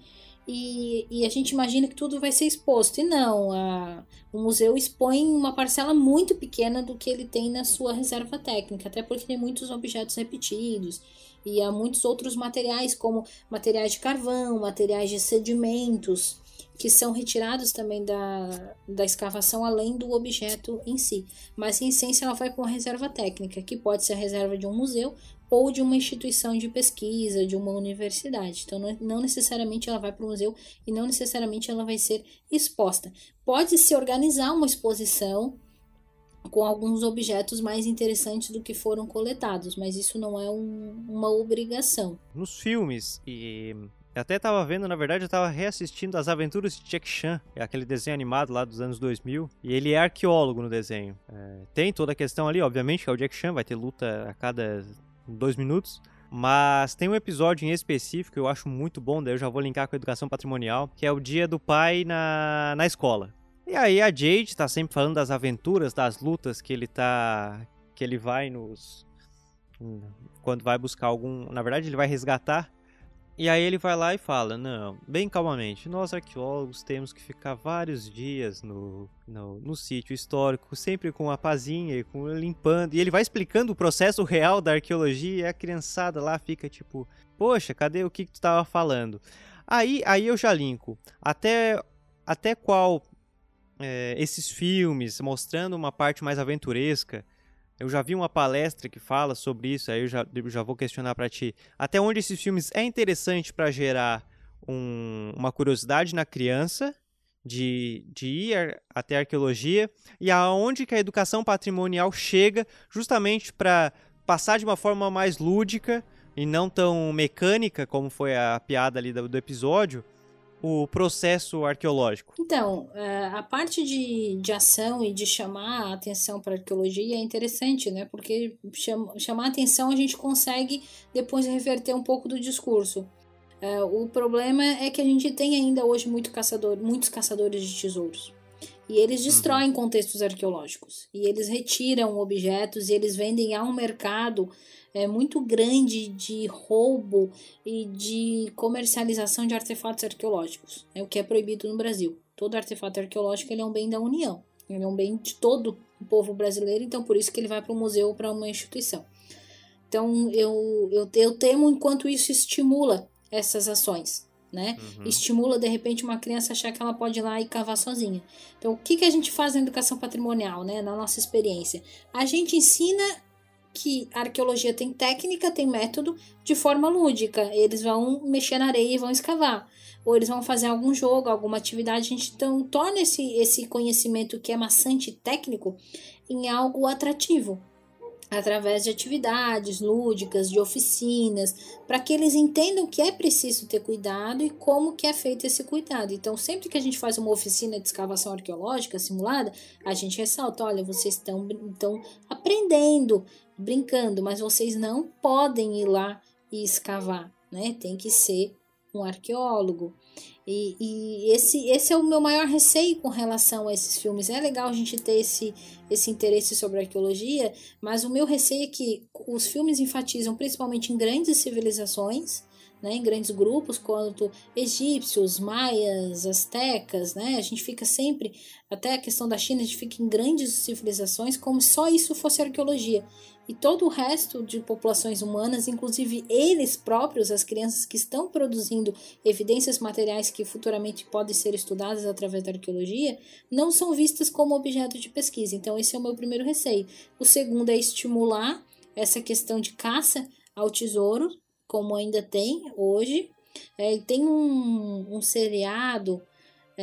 e, e a gente imagina que tudo vai ser exposto. E não, a, o museu expõe uma parcela muito pequena do que ele tem na sua reserva técnica, até porque tem muitos objetos repetidos e há muitos outros materiais, como materiais de carvão, materiais de sedimentos, que são retirados também da, da escavação além do objeto em si. Mas em essência ela vai para uma reserva técnica, que pode ser a reserva de um museu ou de uma instituição de pesquisa, de uma universidade. Então não, não necessariamente ela vai para o museu e não necessariamente ela vai ser exposta. Pode se organizar uma exposição com alguns objetos mais interessantes do que foram coletados, mas isso não é um, uma obrigação. Nos filmes e eu até tava vendo, na verdade, eu tava reassistindo As Aventuras de Jack Chan, é aquele desenho animado lá dos anos 2000, e ele é arqueólogo no desenho. É, tem toda a questão ali, obviamente, que é o Jack Chan, vai ter luta a cada dois minutos, mas tem um episódio em específico que eu acho muito bom, daí eu já vou linkar com a educação patrimonial, que é o dia do pai na, na escola. E aí a Jade tá sempre falando das aventuras, das lutas que ele tá. que ele vai nos. Quando vai buscar algum. Na verdade, ele vai resgatar e aí ele vai lá e fala: Não, bem calmamente, nós arqueólogos temos que ficar vários dias no, no, no sítio histórico, sempre com a pazinha e com limpando. E ele vai explicando o processo real da arqueologia e a criançada lá fica tipo: Poxa, cadê o que, que tu estava falando? Aí, aí eu já linko. Até, até qual é, esses filmes mostrando uma parte mais aventuresca eu já vi uma palestra que fala sobre isso, aí eu já, eu já vou questionar para ti. Até onde esses filmes é interessante para gerar um, uma curiosidade na criança de, de ir até a arqueologia e aonde que a educação patrimonial chega justamente para passar de uma forma mais lúdica e não tão mecânica como foi a piada ali do, do episódio o processo arqueológico? Então, é, a parte de, de ação e de chamar a atenção para a arqueologia é interessante, né? Porque chama, chamar a atenção a gente consegue depois reverter um pouco do discurso. É, o problema é que a gente tem ainda hoje muito caçador, muitos caçadores de tesouros. E eles destroem uhum. contextos arqueológicos. E eles retiram objetos e eles vendem a um mercado é, muito grande de roubo e de comercialização de artefatos arqueológicos, é o que é proibido no Brasil. Todo artefato arqueológico ele é um bem da União, ele é um bem de todo o povo brasileiro, então por isso que ele vai para um museu ou para uma instituição. Então eu, eu, eu temo enquanto isso estimula essas ações. Né? Uhum. Estimula de repente uma criança a achar que ela pode ir lá e cavar sozinha. Então, o que, que a gente faz na educação patrimonial, né? Na nossa experiência? A gente ensina que a arqueologia tem técnica, tem método de forma lúdica. Eles vão mexer na areia e vão escavar. Ou eles vão fazer algum jogo, alguma atividade. A gente então torna esse, esse conhecimento que é maçante técnico em algo atrativo. Através de atividades lúdicas, de oficinas, para que eles entendam que é preciso ter cuidado e como que é feito esse cuidado. Então, sempre que a gente faz uma oficina de escavação arqueológica simulada, a gente ressalta, olha, vocês estão, estão aprendendo, brincando, mas vocês não podem ir lá e escavar, né? Tem que ser um arqueólogo. E, e, esse, esse é o meu maior receio com relação a esses filmes. É legal a gente ter esse, esse interesse sobre arqueologia, mas o meu receio é que os filmes enfatizam principalmente em grandes civilizações, né, em grandes grupos, quanto egípcios, maias, astecas, né, a gente fica sempre, até a questão da China, a gente fica em grandes civilizações como se só isso fosse arqueologia e todo o resto de populações humanas, inclusive eles próprios, as crianças que estão produzindo evidências materiais que futuramente podem ser estudadas através da arqueologia, não são vistas como objeto de pesquisa. Então, esse é o meu primeiro receio. O segundo é estimular essa questão de caça ao tesouro, como ainda tem hoje. É, tem um, um seriado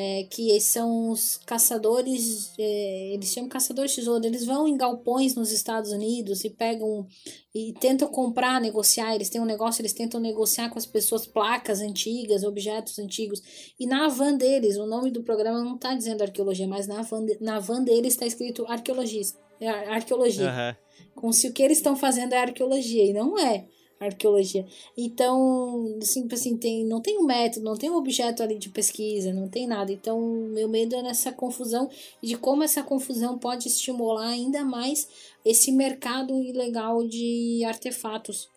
é, que são os caçadores, é, eles chamam caçadores de tesouro, eles vão em galpões nos Estados Unidos e pegam e tentam comprar, negociar, eles têm um negócio, eles tentam negociar com as pessoas placas antigas, objetos antigos, e na van deles, o nome do programa não está dizendo arqueologia, mas na van, de, na van deles está escrito arqueologista, é, arqueologia, uhum. como se o que eles estão fazendo é arqueologia, e não é arqueologia. Então, assim, tipo assim, tem, não tem um método, não tem um objeto ali de pesquisa, não tem nada. Então, meu medo é nessa confusão e de como essa confusão pode estimular ainda mais esse mercado ilegal de artefatos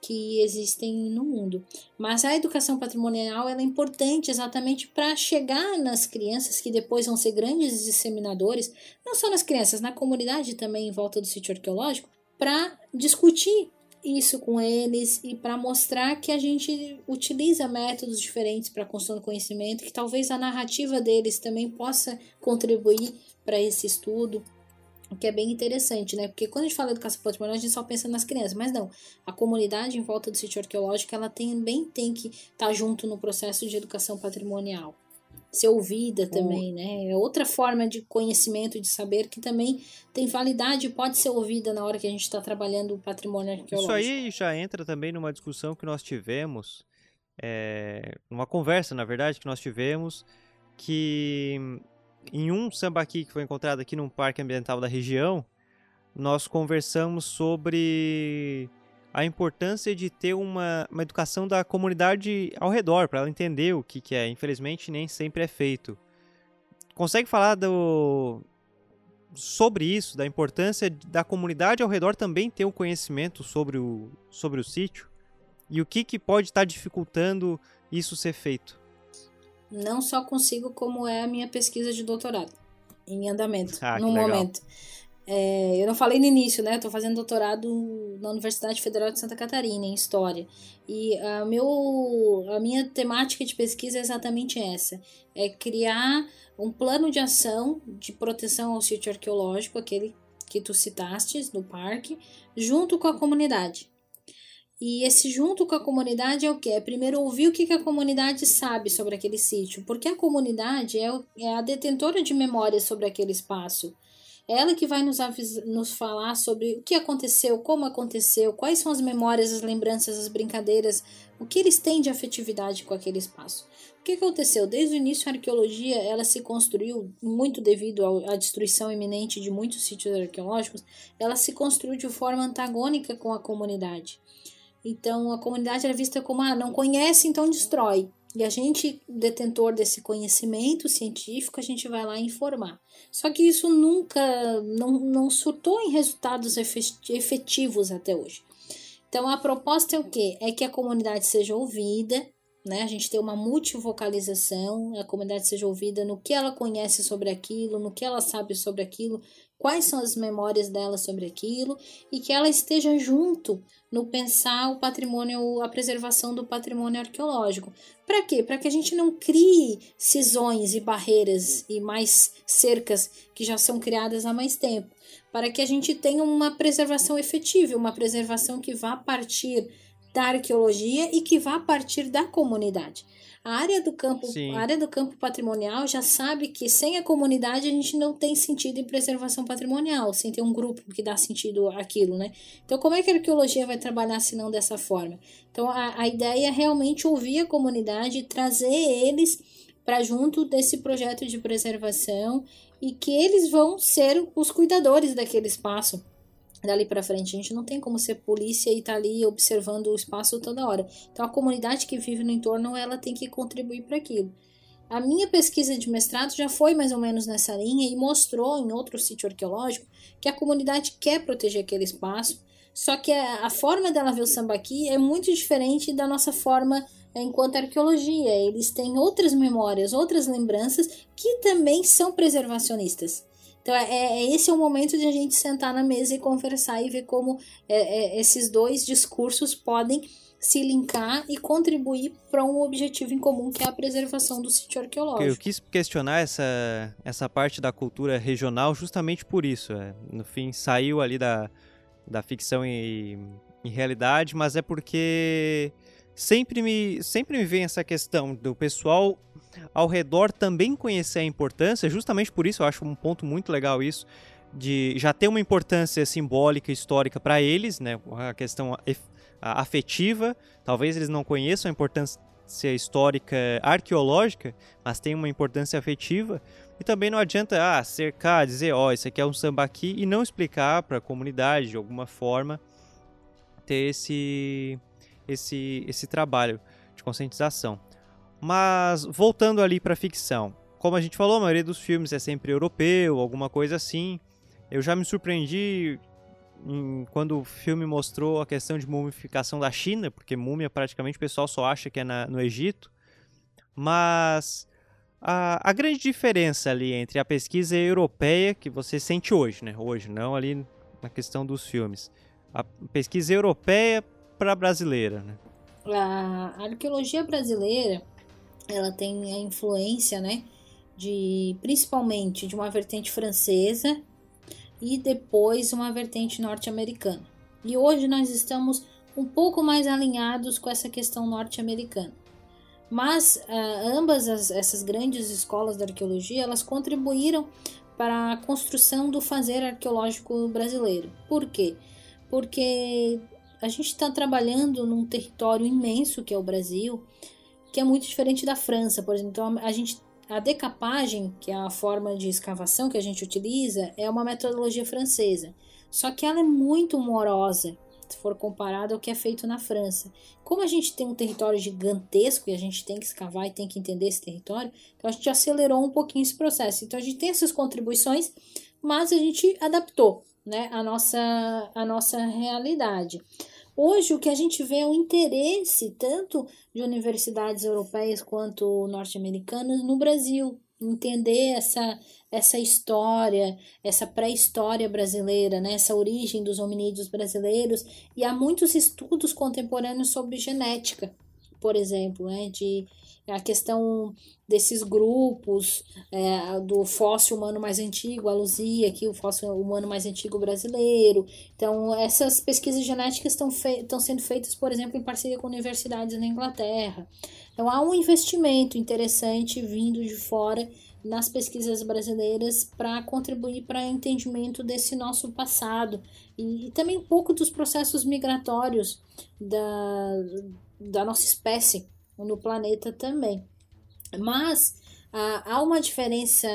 que existem no mundo. Mas a educação patrimonial é importante exatamente para chegar nas crianças que depois vão ser grandes disseminadores, não só nas crianças, na comunidade também em volta do sítio arqueológico, para discutir isso com eles e para mostrar que a gente utiliza métodos diferentes para a construção do conhecimento, que talvez a narrativa deles também possa contribuir para esse estudo, o que é bem interessante, né? Porque quando a gente fala educação patrimonial, a gente só pensa nas crianças, mas não. A comunidade em volta do sítio arqueológico, ela também tem que estar tá junto no processo de educação patrimonial ser ouvida também, né? É outra forma de conhecimento, de saber que também tem validade e pode ser ouvida na hora que a gente está trabalhando o patrimônio arqueológico. Isso aí já entra também numa discussão que nós tivemos, é, uma conversa, na verdade, que nós tivemos, que em um sambaqui que foi encontrado aqui num parque ambiental da região, nós conversamos sobre a importância de ter uma, uma educação da comunidade ao redor, para ela entender o que, que é. Infelizmente, nem sempre é feito. Consegue falar do, sobre isso, da importância da comunidade ao redor também ter o um conhecimento sobre o, sobre o sítio? E o que, que pode estar dificultando isso ser feito? Não só consigo, como é a minha pesquisa de doutorado, em andamento, ah, no momento. É, eu não falei no início, né? Estou fazendo doutorado na Universidade Federal de Santa Catarina, em História. E a, meu, a minha temática de pesquisa é exatamente essa: é criar um plano de ação de proteção ao sítio arqueológico, aquele que tu citaste no parque, junto com a comunidade. E esse junto com a comunidade é o que? É primeiro ouvir o que, que a comunidade sabe sobre aquele sítio, porque a comunidade é, é a detentora de memórias sobre aquele espaço. Ela que vai nos, nos falar sobre o que aconteceu, como aconteceu, quais são as memórias, as lembranças, as brincadeiras, o que eles têm de afetividade com aquele espaço. O que aconteceu? Desde o início, a arqueologia ela se construiu, muito devido à destruição iminente de muitos sítios arqueológicos, ela se construiu de forma antagônica com a comunidade. Então, a comunidade era vista como, ah, não conhece, então destrói. E a gente, detentor desse conhecimento científico, a gente vai lá informar. Só que isso nunca, não, não surtou em resultados efetivos até hoje. Então a proposta é o quê? É que a comunidade seja ouvida, né? A gente tem uma multivocalização, a comunidade seja ouvida no que ela conhece sobre aquilo, no que ela sabe sobre aquilo, quais são as memórias dela sobre aquilo e que ela esteja junto no pensar o patrimônio, a preservação do patrimônio arqueológico. Para quê? Para que a gente não crie cisões e barreiras e mais cercas que já são criadas há mais tempo, para que a gente tenha uma preservação efetiva, uma preservação que vá partir da arqueologia e que vá partir da comunidade. A área do campo, Sim. a área do campo patrimonial já sabe que sem a comunidade a gente não tem sentido em preservação patrimonial, sem ter um grupo que dá sentido àquilo, né? Então, como é que a arqueologia vai trabalhar se não dessa forma? Então, a, a ideia é realmente ouvir a comunidade e trazer eles para junto desse projeto de preservação e que eles vão ser os cuidadores daquele espaço dali para frente. A gente não tem como ser polícia e estar tá ali observando o espaço toda hora. Então a comunidade que vive no entorno, ela tem que contribuir para aquilo. A minha pesquisa de mestrado já foi mais ou menos nessa linha e mostrou em outro sítio arqueológico que a comunidade quer proteger aquele espaço, só que a, a forma dela ver o sambaqui é muito diferente da nossa forma enquanto arqueologia. Eles têm outras memórias, outras lembranças que também são preservacionistas. Então, é, é, esse é o momento de a gente sentar na mesa e conversar e ver como é, é, esses dois discursos podem se linkar e contribuir para um objetivo em comum, que é a preservação do sítio arqueológico. Eu quis questionar essa, essa parte da cultura regional justamente por isso. É. No fim, saiu ali da, da ficção em, em realidade, mas é porque sempre me, sempre me vem essa questão do pessoal ao redor também conhecer a importância, justamente por isso eu acho um ponto muito legal isso, de já ter uma importância simbólica, histórica para eles, né, a questão afetiva, talvez eles não conheçam a importância histórica arqueológica, mas tem uma importância afetiva, e também não adianta ah, cercar, dizer, ó, oh, isso aqui é um sambaqui, e não explicar para a comunidade, de alguma forma, ter esse esse, esse trabalho de conscientização. Mas voltando ali para ficção, como a gente falou, a maioria dos filmes é sempre europeu, alguma coisa assim. Eu já me surpreendi em, quando o filme mostrou a questão de mumificação da China, porque múmia praticamente o pessoal só acha que é na, no Egito. Mas a, a, grande diferença ali entre a pesquisa europeia que você sente hoje, né? Hoje, não ali na questão dos filmes. A pesquisa europeia para brasileira, né? A arqueologia brasileira, ela tem a influência, né, de principalmente de uma vertente francesa e depois uma vertente norte-americana. E hoje nós estamos um pouco mais alinhados com essa questão norte-americana. Mas uh, ambas as, essas grandes escolas da arqueologia, elas contribuíram para a construção do fazer arqueológico brasileiro. Por quê? Porque a gente está trabalhando num território imenso que é o Brasil, que é muito diferente da França, por exemplo. Então, a gente a decapagem, que é a forma de escavação que a gente utiliza, é uma metodologia francesa. Só que ela é muito morosa, se for comparado ao que é feito na França. Como a gente tem um território gigantesco e a gente tem que escavar e tem que entender esse território, então a gente acelerou um pouquinho esse processo. Então a gente tem essas contribuições, mas a gente adaptou né, a, nossa, a nossa realidade. Hoje, o que a gente vê é o interesse tanto de universidades europeias quanto norte-americanas no Brasil, entender essa, essa história, essa pré-história brasileira, né? essa origem dos hominídeos brasileiros, e há muitos estudos contemporâneos sobre genética, por exemplo, né? de a questão desses grupos, é, do fóssil humano mais antigo, a Luzia aqui, o fóssil humano mais antigo brasileiro. Então, essas pesquisas genéticas estão, estão sendo feitas, por exemplo, em parceria com universidades na Inglaterra. Então, há um investimento interessante vindo de fora nas pesquisas brasileiras para contribuir para o entendimento desse nosso passado e, e, também um pouco dos processos migratórios da, da nossa espécie no planeta também. Mas ah, há uma diferença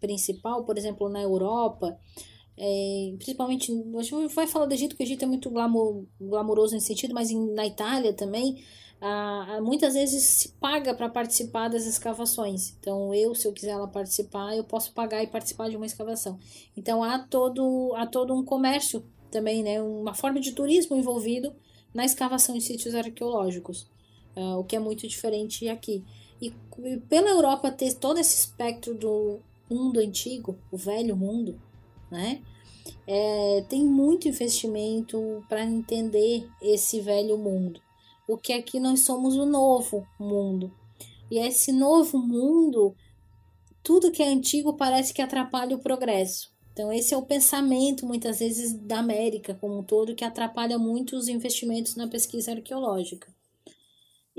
principal, por exemplo, na Europa, é, principalmente, a gente vai falar do Egito, porque o Egito é muito glamour, glamouroso nesse sentido, mas em, na Itália também, ah, muitas vezes se paga para participar das escavações. Então, eu, se eu quiser participar, eu posso pagar e participar de uma escavação. Então, há todo, há todo um comércio também, né, uma forma de turismo envolvido na escavação em sítios arqueológicos uh, o que é muito diferente aqui. E, e pela Europa ter todo esse espectro do mundo antigo, o velho mundo, né? É, tem muito investimento para entender esse velho mundo. O que aqui nós somos o novo mundo. E esse novo mundo, tudo que é antigo parece que atrapalha o progresso. Então, esse é o pensamento, muitas vezes, da América como um todo, que atrapalha muito os investimentos na pesquisa arqueológica.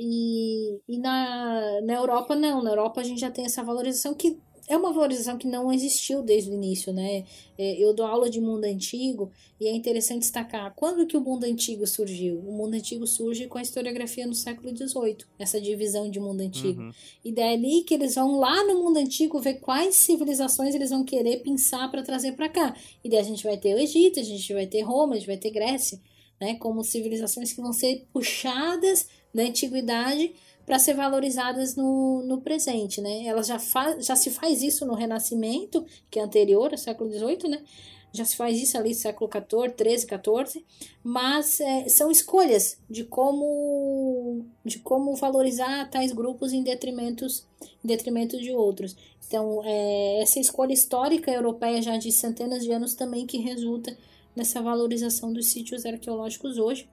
E, e na, na Europa, não. Na Europa, a gente já tem essa valorização que é uma valorização que não existiu desde o início, né? É, eu dou aula de mundo antigo e é interessante destacar quando que o mundo antigo surgiu. O mundo antigo surge com a historiografia no século XVIII, essa divisão de mundo antigo. Uhum. E daí que eles vão lá no mundo antigo ver quais civilizações eles vão querer pensar para trazer para cá. E daí a gente vai ter o Egito, a gente vai ter Roma, a gente vai ter Grécia, né? Como civilizações que vão ser puxadas da antiguidade para ser valorizadas no, no presente, né? Ela já, já se faz isso no Renascimento, que é anterior ao século XVIII, né? Já se faz isso ali século XIV, XIII, XIV, mas é, são escolhas de como de como valorizar tais grupos em detrimento, em detrimento de outros. Então, é, essa escolha histórica europeia já de centenas de anos também que resulta nessa valorização dos sítios arqueológicos hoje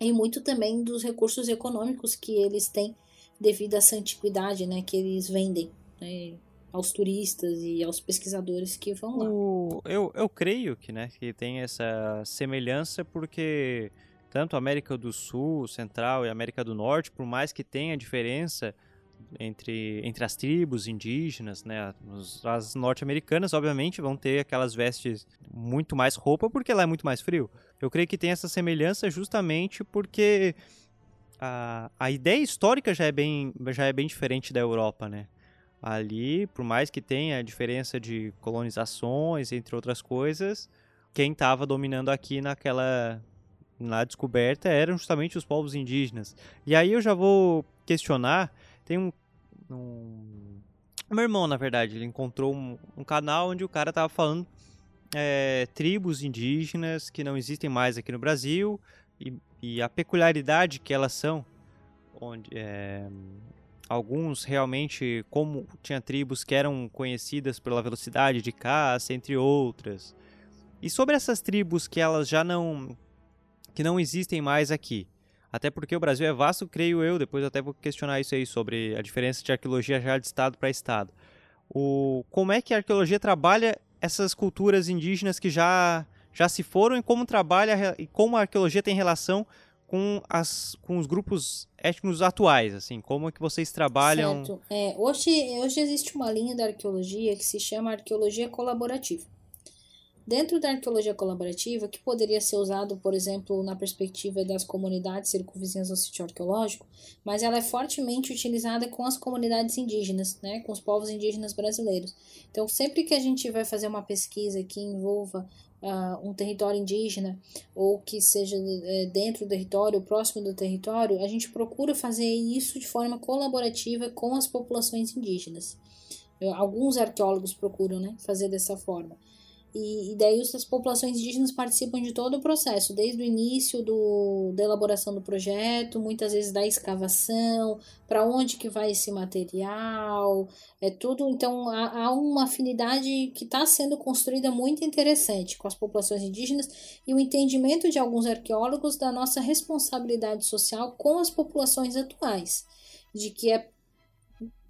e muito também dos recursos econômicos que eles têm devido a essa antiguidade né, que eles vendem né, aos turistas e aos pesquisadores que vão lá. O, eu, eu creio que, né, que tem essa semelhança porque tanto América do Sul, Central e América do Norte, por mais que tenha diferença entre, entre as tribos indígenas, né, as norte-americanas, obviamente, vão ter aquelas vestes muito mais roupa porque lá é muito mais frio. Eu creio que tem essa semelhança justamente porque a, a ideia histórica já é, bem, já é bem diferente da Europa, né? Ali, por mais que tenha a diferença de colonizações, entre outras coisas, quem estava dominando aqui naquela na descoberta eram justamente os povos indígenas. E aí eu já vou questionar, tem um, um meu irmão, na verdade, ele encontrou um, um canal onde o cara tava falando é, tribos indígenas que não existem mais aqui no Brasil e e a peculiaridade que elas são, onde é, alguns realmente, como tinha tribos que eram conhecidas pela velocidade de caça, entre outras. E sobre essas tribos que elas já não que não existem mais aqui. Até porque o Brasil é vasto, creio eu, depois até vou questionar isso aí sobre a diferença de arqueologia já de estado para estado. O como é que a arqueologia trabalha essas culturas indígenas que já já se foram e como trabalha e como a arqueologia tem relação com, as, com os grupos étnicos atuais, assim, como é que vocês trabalham? Certo. É, hoje, hoje existe uma linha da arqueologia que se chama arqueologia colaborativa. Dentro da arqueologia colaborativa, que poderia ser usado, por exemplo, na perspectiva das comunidades circunvizinhas ao sítio arqueológico, mas ela é fortemente utilizada com as comunidades indígenas, né, com os povos indígenas brasileiros. Então, sempre que a gente vai fazer uma pesquisa que envolva uh, um território indígena ou que seja uh, dentro do território, próximo do território, a gente procura fazer isso de forma colaborativa com as populações indígenas. Alguns arqueólogos procuram né, fazer dessa forma. E, e daí as populações indígenas participam de todo o processo, desde o início do, da elaboração do projeto, muitas vezes da escavação, para onde que vai esse material, é tudo. Então há, há uma afinidade que está sendo construída muito interessante com as populações indígenas e o entendimento de alguns arqueólogos da nossa responsabilidade social com as populações atuais, de que é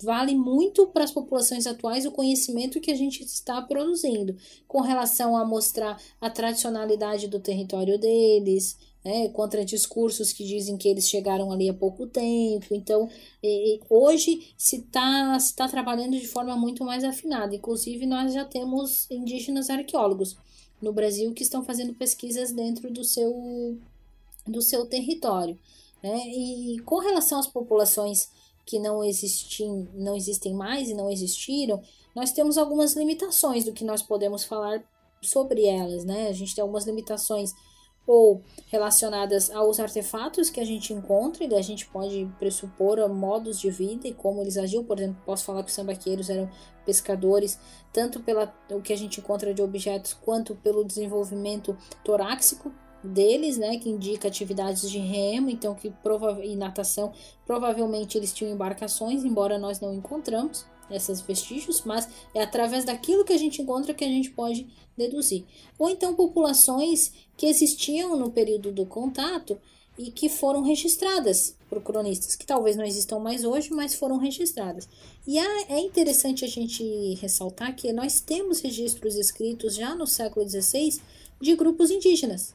vale muito para as populações atuais o conhecimento que a gente está produzindo com relação a mostrar a tradicionalidade do território deles, né, contra discursos que dizem que eles chegaram ali há pouco tempo. Então, e, hoje se está se tá trabalhando de forma muito mais afinada. Inclusive, nós já temos indígenas arqueólogos no Brasil que estão fazendo pesquisas dentro do seu, do seu território. Né? E com relação às populações que não existem, não existem mais e não existiram, nós temos algumas limitações do que nós podemos falar sobre elas, né? A gente tem algumas limitações ou relacionadas aos artefatos que a gente encontra e a gente pode pressupor modos de vida e como eles agiam. Por exemplo, posso falar que os sambaqueiros eram pescadores, tanto pelo que a gente encontra de objetos quanto pelo desenvolvimento torácico deles, né, que indica atividades de remo, então que prova e natação, provavelmente eles tinham embarcações, embora nós não encontramos esses vestígios, mas é através daquilo que a gente encontra que a gente pode deduzir. Ou então populações que existiam no período do contato e que foram registradas por cronistas, que talvez não existam mais hoje, mas foram registradas. E é interessante a gente ressaltar que nós temos registros escritos já no século XVI de grupos indígenas,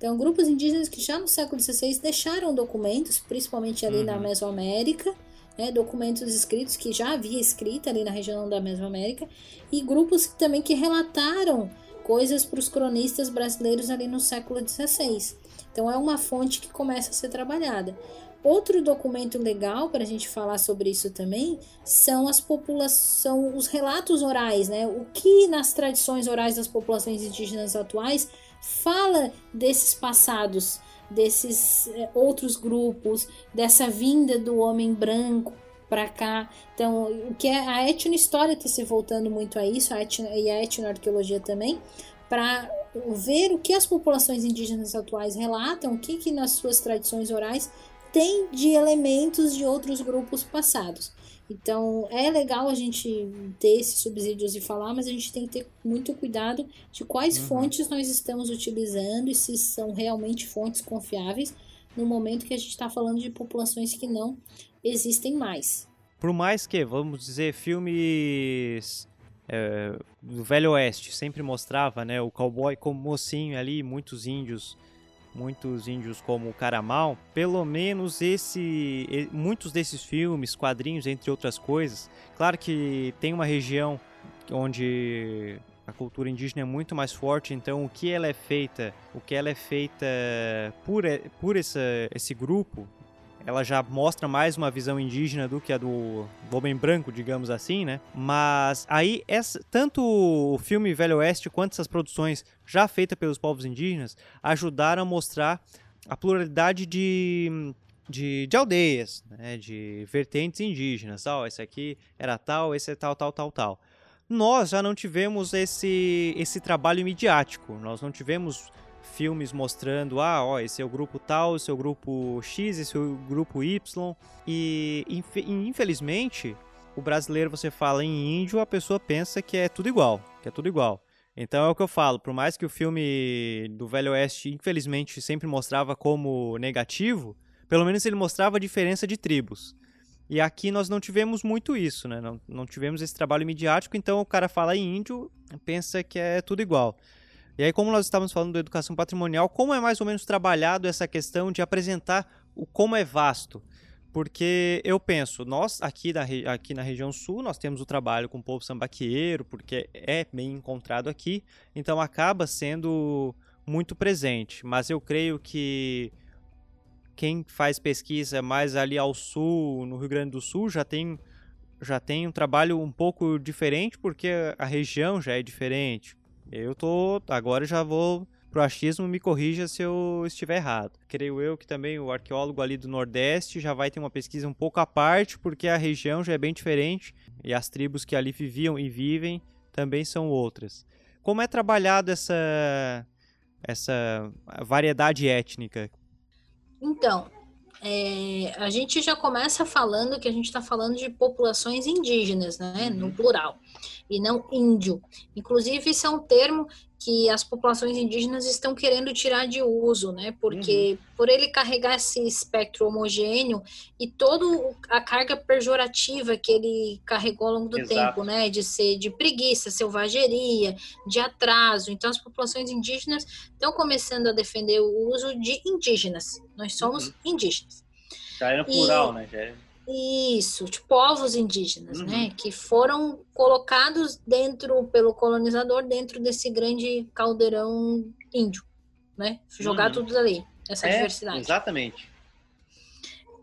Então, grupos indígenas que já no século XVI deixaram documentos, principalmente ali na Mesoamérica, né, documentos escritos que já havia escrita ali na região da Mesoamérica, e grupos também que relataram coisas para os cronistas brasileiros ali no século XVI. Então, é uma fonte que começa a ser trabalhada. Outro documento legal para a gente falar sobre isso também são as populações, os relatos orais, né? O que nas tradições orais das populações indígenas atuais fala desses passados, desses é, outros grupos, dessa vinda do homem branco para cá. Então, o que é a etnohistória está se voltando muito a isso, a etno, e a etnoarqueologia também, para ver o que as populações indígenas atuais relatam, o que, que nas suas tradições orais tem de elementos de outros grupos passados. Então é legal a gente ter esses subsídios e falar, mas a gente tem que ter muito cuidado de quais uhum. fontes nós estamos utilizando e se são realmente fontes confiáveis no momento que a gente está falando de populações que não existem mais. Por mais que, vamos dizer, filmes é, do Velho Oeste sempre mostrava né, o cowboy como mocinho ali, muitos índios muitos índios como o Caramal, pelo menos esse, muitos desses filmes, quadrinhos, entre outras coisas, claro que tem uma região onde a cultura indígena é muito mais forte, então o que ela é feita, o que ela é feita por, por essa, esse grupo, ela já mostra mais uma visão indígena do que a do, homem branco, digamos assim, né? Mas aí, essa, tanto o filme Velho Oeste quanto essas produções já feitas pelos povos indígenas ajudaram a mostrar a pluralidade de, de, de aldeias, né? de vertentes indígenas. Oh, esse aqui era tal, esse é tal, tal, tal, tal. Nós já não tivemos esse, esse trabalho midiático, nós não tivemos filmes mostrando, ah, ó, esse é o grupo tal, esse é o grupo X, esse é o grupo Y. E infelizmente, o brasileiro você fala em índio, a pessoa pensa que é tudo igual, que é tudo igual. Então é o que eu falo, por mais que o filme do Velho Oeste, infelizmente, sempre mostrava como negativo, pelo menos ele mostrava a diferença de tribos. E aqui nós não tivemos muito isso, né? Não, não tivemos esse trabalho midiático, então o cara fala em índio, pensa que é tudo igual. E aí, como nós estávamos falando da educação patrimonial, como é mais ou menos trabalhado essa questão de apresentar o como é vasto? Porque eu penso, nós aqui na, aqui na região sul, nós temos o trabalho com o povo sambaqueiro, porque é bem encontrado aqui, então acaba sendo muito presente. Mas eu creio que quem faz pesquisa mais ali ao sul, no Rio Grande do Sul, já tem, já tem um trabalho um pouco diferente, porque a região já é diferente. Eu tô. Agora já vou pro achismo, me corrija se eu estiver errado. Creio eu que também o arqueólogo ali do Nordeste já vai ter uma pesquisa um pouco à parte, porque a região já é bem diferente e as tribos que ali viviam e vivem também são outras. Como é trabalhado essa, essa variedade étnica? Então, é, a gente já começa falando que a gente está falando de populações indígenas, né, uhum. no plural e não índio. Inclusive, isso é um termo que as populações indígenas estão querendo tirar de uso, né? Porque uhum. por ele carregar esse espectro homogêneo e toda a carga pejorativa que ele carregou ao longo do Exato. tempo, né? De ser de preguiça, selvageria, de atraso. Então, as populações indígenas estão começando a defender o uso de indígenas. Nós somos uhum. indígenas. Já era plural, e... né? Já era isso, de povos indígenas, né, uhum. né? Que foram colocados dentro, pelo colonizador, dentro desse grande caldeirão índio, né? Jogar uhum. tudo ali, essa é, diversidade. Exatamente.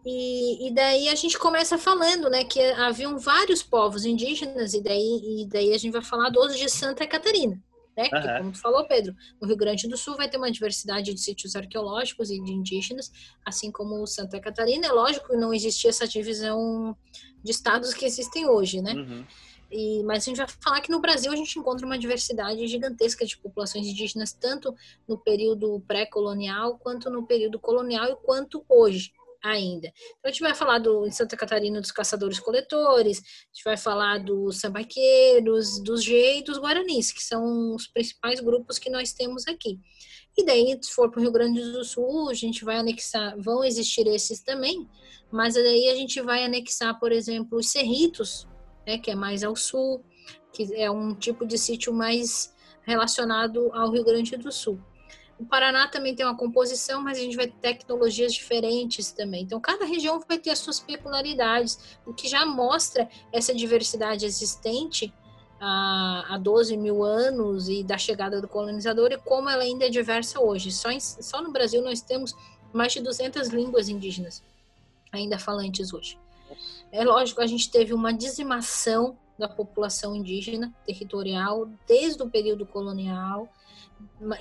E, e, daí a gente começa falando, né, que haviam vários povos indígenas, e daí, e daí a gente vai falar dos de Santa Catarina né? Uhum. Que, como tu falou, Pedro, no Rio Grande do Sul vai ter uma diversidade de sítios arqueológicos e de indígenas, assim como Santa Catarina. É lógico que não existia essa divisão de estados que existem hoje, né? Uhum. E, mas a gente vai falar que no Brasil a gente encontra uma diversidade gigantesca de populações indígenas, tanto no período pré-colonial, quanto no período colonial e quanto hoje ainda. Então, a gente vai falar do, em Santa Catarina dos caçadores-coletores, a gente vai falar dos sambaqueiros, dos G e dos guaranis, que são os principais grupos que nós temos aqui. E daí, se for para o Rio Grande do Sul, a gente vai anexar, vão existir esses também, mas daí a gente vai anexar, por exemplo, os serritos, né, que é mais ao sul, que é um tipo de sítio mais relacionado ao Rio Grande do Sul. O Paraná também tem uma composição, mas a gente vai ter tecnologias diferentes também. Então, cada região vai ter as suas peculiaridades, o que já mostra essa diversidade existente há, há 12 mil anos e da chegada do colonizador e como ela ainda é diversa hoje. Só, em, só no Brasil nós temos mais de 200 línguas indígenas ainda falantes hoje. É lógico, a gente teve uma dizimação da população indígena territorial desde o período colonial.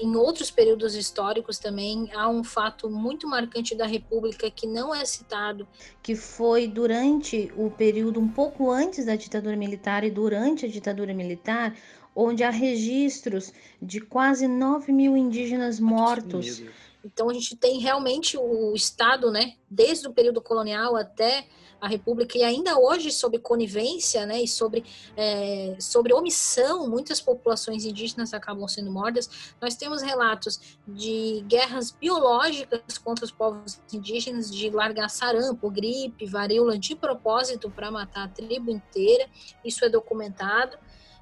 Em outros períodos históricos também há um fato muito marcante da República que não é citado. Que foi durante o período um pouco antes da ditadura militar e durante a ditadura militar, onde há registros de quase 9 mil indígenas mortos. Então a gente tem realmente o Estado, né, desde o período colonial até a República e ainda hoje sob conivência, né, e sobre, é, sobre omissão, muitas populações indígenas acabam sendo mortas. Nós temos relatos de guerras biológicas contra os povos indígenas, de largar sarampo, gripe, varíola de propósito para matar a tribo inteira. Isso é documentado.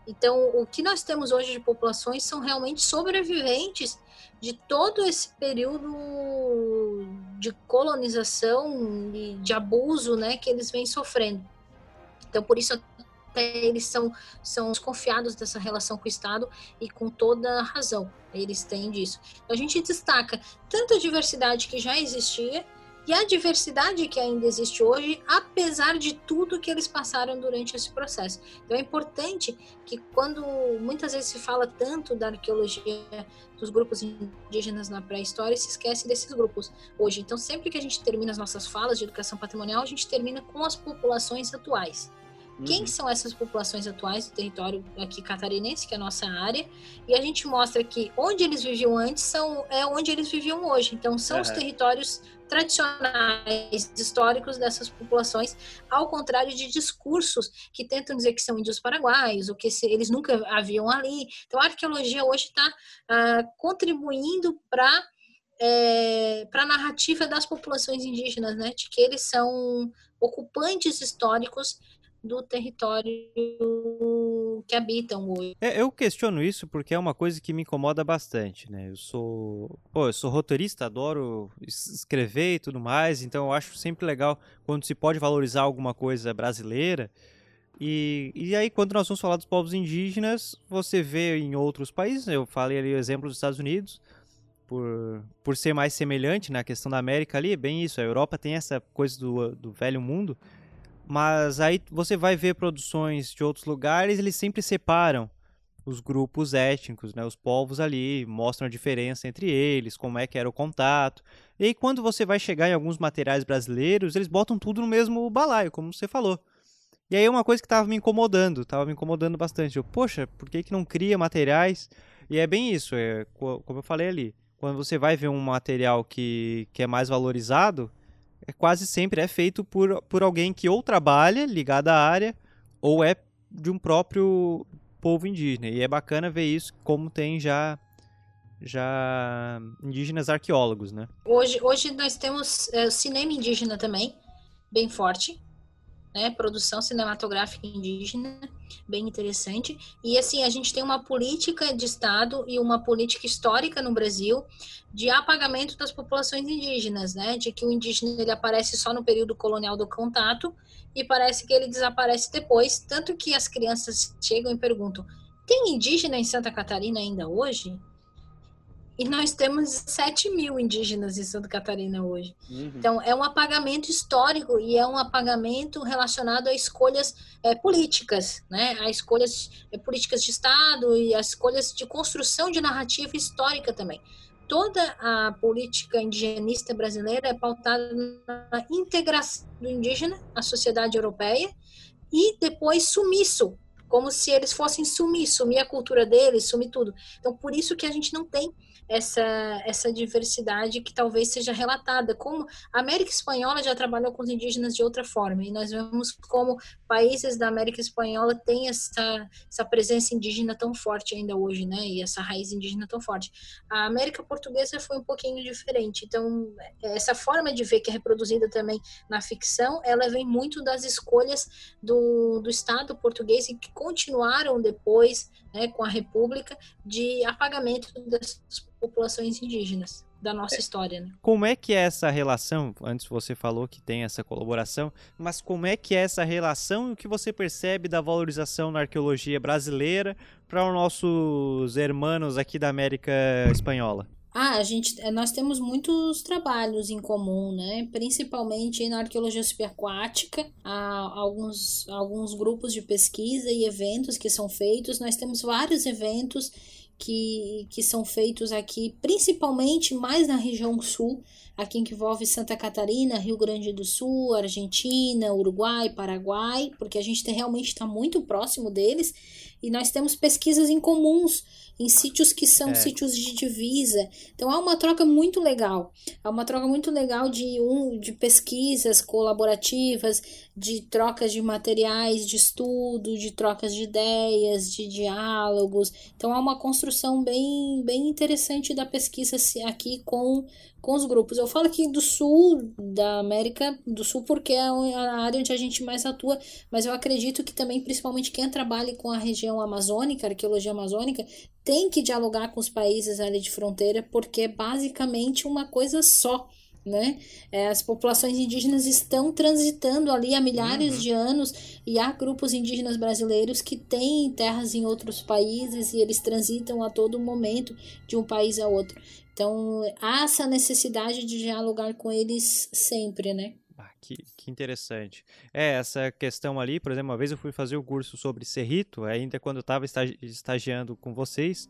Então, o que nós temos hoje de populações são realmente sobreviventes de todo esse período de colonização e de abuso né, que eles vêm sofrendo. Então, por isso até eles são, são desconfiados dessa relação com o Estado e com toda razão eles têm disso. Então, a gente destaca tanto a diversidade que já existia e a diversidade que ainda existe hoje, apesar de tudo que eles passaram durante esse processo. Então é importante que quando muitas vezes se fala tanto da arqueologia dos grupos indígenas na pré-história, se esquece desses grupos hoje. Então sempre que a gente termina as nossas falas de educação patrimonial, a gente termina com as populações atuais. Uhum. Quem são essas populações atuais do território aqui catarinense, que é a nossa área, e a gente mostra que onde eles viviam antes são, é onde eles viviam hoje. Então, são uhum. os territórios tradicionais históricos dessas populações, ao contrário de discursos que tentam dizer que são índios paraguaios, ou que eles nunca haviam ali. Então, a arqueologia hoje está ah, contribuindo para é, para a narrativa das populações indígenas, né, de que eles são ocupantes históricos do território que habitam hoje. É, eu questiono isso porque é uma coisa que me incomoda bastante, né? Eu sou, pô, eu sou roteirista, adoro escrever e tudo mais, então eu acho sempre legal quando se pode valorizar alguma coisa brasileira. E, e aí, quando nós vamos falar dos povos indígenas, você vê em outros países, eu falei ali o exemplo dos Estados Unidos, por, por ser mais semelhante na questão da América ali, é bem isso, a Europa tem essa coisa do, do velho mundo, mas aí você vai ver produções de outros lugares, eles sempre separam os grupos étnicos, né, os povos ali, mostram a diferença entre eles, como é que era o contato. E aí quando você vai chegar em alguns materiais brasileiros, eles botam tudo no mesmo balaio, como você falou. E aí uma coisa que estava me incomodando, estava me incomodando bastante. Eu, poxa, por que, que não cria materiais? E é bem isso, é, como eu falei ali. Quando você vai ver um material que, que é mais valorizado, é quase sempre é feito por, por alguém que ou trabalha ligado à área ou é de um próprio povo indígena. E é bacana ver isso como tem já já indígenas arqueólogos, né? Hoje, hoje nós temos é, cinema indígena também, bem forte né, produção cinematográfica indígena, bem interessante. E assim, a gente tem uma política de Estado e uma política histórica no Brasil de apagamento das populações indígenas, né, de que o indígena ele aparece só no período colonial do contato e parece que ele desaparece depois, tanto que as crianças chegam e perguntam: tem indígena em Santa Catarina ainda hoje? E nós temos 7 mil indígenas em Santa Catarina hoje. Uhum. Então, é um apagamento histórico e é um apagamento relacionado a escolhas é, políticas, né? A escolhas é, políticas de Estado e as escolhas de construção de narrativa histórica também. Toda a política indigenista brasileira é pautada na integração do indígena à sociedade europeia e depois sumiço como se eles fossem sumir, sumir a cultura deles, sumir tudo. Então, por isso que a gente não tem essa, essa diversidade que talvez seja relatada. Como a América Espanhola já trabalhou com os indígenas de outra forma, e nós vemos como países da América Espanhola têm essa, essa presença indígena tão forte ainda hoje, né? E essa raiz indígena tão forte. A América Portuguesa foi um pouquinho diferente. Então, essa forma de ver que é reproduzida também na ficção, ela vem muito das escolhas do, do Estado português e que continuaram depois, né, com a República, de apagamento das populações indígenas da nossa história. Né? Como é que é essa relação? Antes você falou que tem essa colaboração, mas como é que é essa relação e o que você percebe da valorização na arqueologia brasileira para os nossos hermanos aqui da América Espanhola? Ah, a gente, eh, nós temos muitos trabalhos em comum, né? Principalmente na arqueologia subaquática, há alguns, alguns grupos de pesquisa e eventos que são feitos. Nós temos vários eventos que, que são feitos aqui, principalmente mais na região sul, aqui que envolve Santa Catarina, Rio Grande do Sul, Argentina, Uruguai, Paraguai, porque a gente realmente está muito próximo deles e nós temos pesquisas em comuns em sítios que são é. sítios de divisa. Então há uma troca muito legal. Há uma troca muito legal de um de pesquisas colaborativas, de trocas de materiais de estudo, de trocas de ideias, de diálogos. Então há uma construção bem bem interessante da pesquisa aqui com com os grupos. Eu falo aqui do sul da América do Sul porque é a área onde a gente mais atua, mas eu acredito que também, principalmente quem trabalha com a região amazônica, arqueologia amazônica, tem que dialogar com os países ali de fronteira, porque é basicamente uma coisa só. Né? É, as populações indígenas estão transitando ali há milhares uhum. de anos e há grupos indígenas brasileiros que têm terras em outros países e eles transitam a todo momento de um país a outro. Então, há essa necessidade de dialogar com eles sempre, né? Ah, que, que interessante. É, essa questão ali, por exemplo, uma vez eu fui fazer o um curso sobre Cerrito, ainda quando eu estava estagiando com vocês,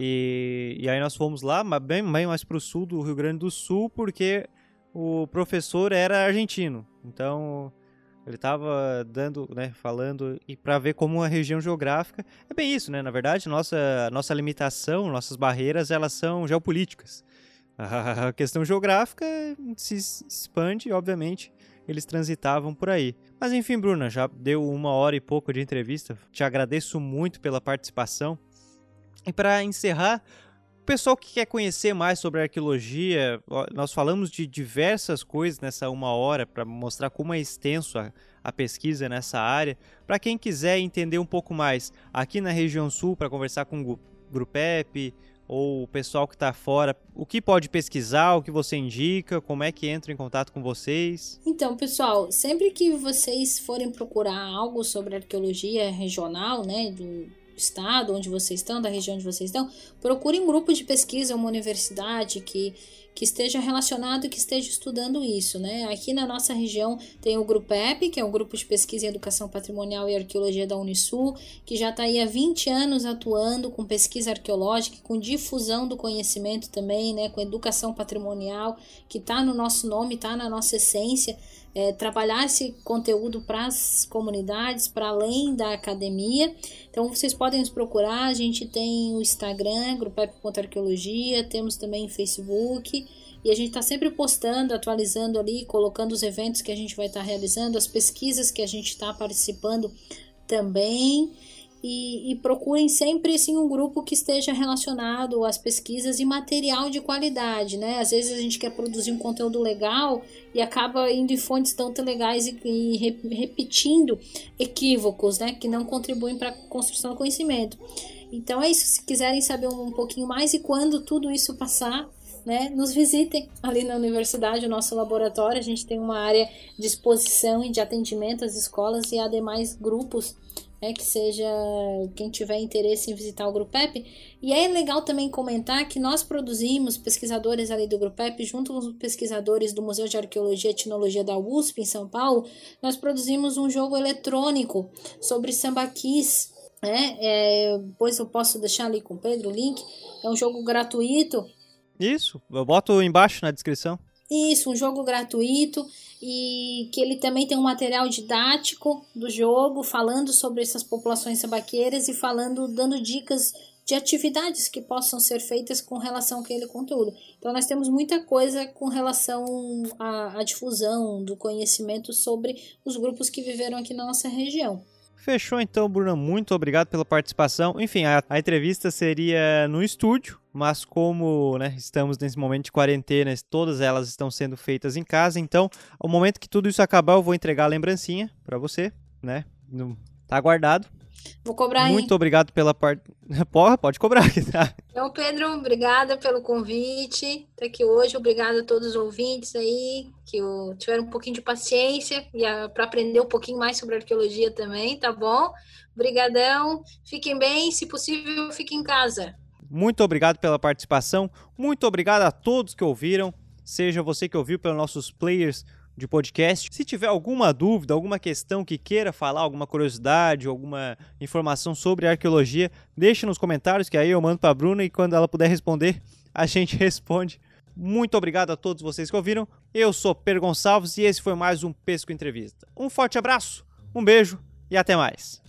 e, e aí nós fomos lá, bem, bem mais para o sul do Rio Grande do Sul, porque o professor era argentino. Então, ele estava dando, né, falando e para ver como a região geográfica é bem isso, né? Na verdade, nossa nossa limitação, nossas barreiras, elas são geopolíticas. A questão geográfica se expande, obviamente, eles transitavam por aí. Mas enfim, Bruna, já deu uma hora e pouco de entrevista. Te agradeço muito pela participação. E para encerrar, pessoal que quer conhecer mais sobre arqueologia, nós falamos de diversas coisas nessa uma hora para mostrar como é extenso a, a pesquisa nessa área. Para quem quiser entender um pouco mais aqui na região sul, para conversar com o Grupep ou o pessoal que está fora, o que pode pesquisar, o que você indica, como é que entra em contato com vocês? Então, pessoal, sempre que vocês forem procurar algo sobre arqueologia regional, né, do, estado onde vocês estão, da região onde vocês estão, procure um grupo de pesquisa, uma universidade que, que esteja relacionado, que esteja estudando isso, né? Aqui na nossa região tem o GRUPEP, que é o Grupo de Pesquisa em Educação Patrimonial e Arqueologia da Unisul, que já está aí há 20 anos atuando com pesquisa arqueológica, com difusão do conhecimento também, né? Com educação patrimonial, que está no nosso nome, está na nossa essência é, trabalhar esse conteúdo para as comunidades, para além da academia. Então vocês podem nos procurar, a gente tem o Instagram, grupep.arqueologia, temos também Facebook. E a gente está sempre postando, atualizando ali, colocando os eventos que a gente vai estar tá realizando, as pesquisas que a gente está participando também e, e, procurem sempre assim, um grupo que esteja relacionado às pesquisas e material de qualidade, né? Às vezes a gente quer produzir um conteúdo legal e acaba indo em fontes tanto legais e, e repetindo equívocos, né? Que não contribuem para a construção do conhecimento. Então é isso. Se quiserem saber um, um pouquinho mais e quando tudo isso passar, né, nos visitem ali na universidade, o nosso laboratório. A gente tem uma área de exposição e de atendimento às escolas e há demais grupos né, que seja quem tiver interesse em visitar o Grupep. E é legal também comentar que nós produzimos, pesquisadores ali do Grupep, junto com os pesquisadores do Museu de Arqueologia e Etnologia da USP, em São Paulo, nós produzimos um jogo eletrônico sobre sambaquis. Né? É, depois eu posso deixar ali com o Pedro o link. É um jogo gratuito. Isso, eu boto embaixo na descrição. Isso, um jogo gratuito e que ele também tem um material didático do jogo, falando sobre essas populações sabaqueiras e falando, dando dicas de atividades que possam ser feitas com relação àquele conteúdo. Então, nós temos muita coisa com relação à, à difusão do conhecimento sobre os grupos que viveram aqui na nossa região. Fechou então, Bruna. Muito obrigado pela participação. Enfim, a, a entrevista seria no estúdio, mas como né, estamos nesse momento de quarentena, todas elas estão sendo feitas em casa. Então, ao momento que tudo isso acabar, eu vou entregar a lembrancinha para você, né? Tá guardado. Vou cobrar, hein? Muito obrigado pela parte. Porra, pode cobrar tá? Então, Pedro, obrigada pelo convite. Tá aqui hoje. Obrigada a todos os ouvintes aí que tiveram um pouquinho de paciência e para aprender um pouquinho mais sobre arqueologia também, tá bom? Obrigadão. Fiquem bem, se possível, fiquem em casa. Muito obrigado pela participação. Muito obrigado a todos que ouviram. Seja você que ouviu pelos nossos players de podcast. Se tiver alguma dúvida, alguma questão que queira falar, alguma curiosidade, alguma informação sobre arqueologia, deixe nos comentários que aí eu mando para a Bruna e quando ela puder responder, a gente responde. Muito obrigado a todos vocês que ouviram. Eu sou Per Gonçalves e esse foi mais um Pesco Entrevista. Um forte abraço, um beijo e até mais.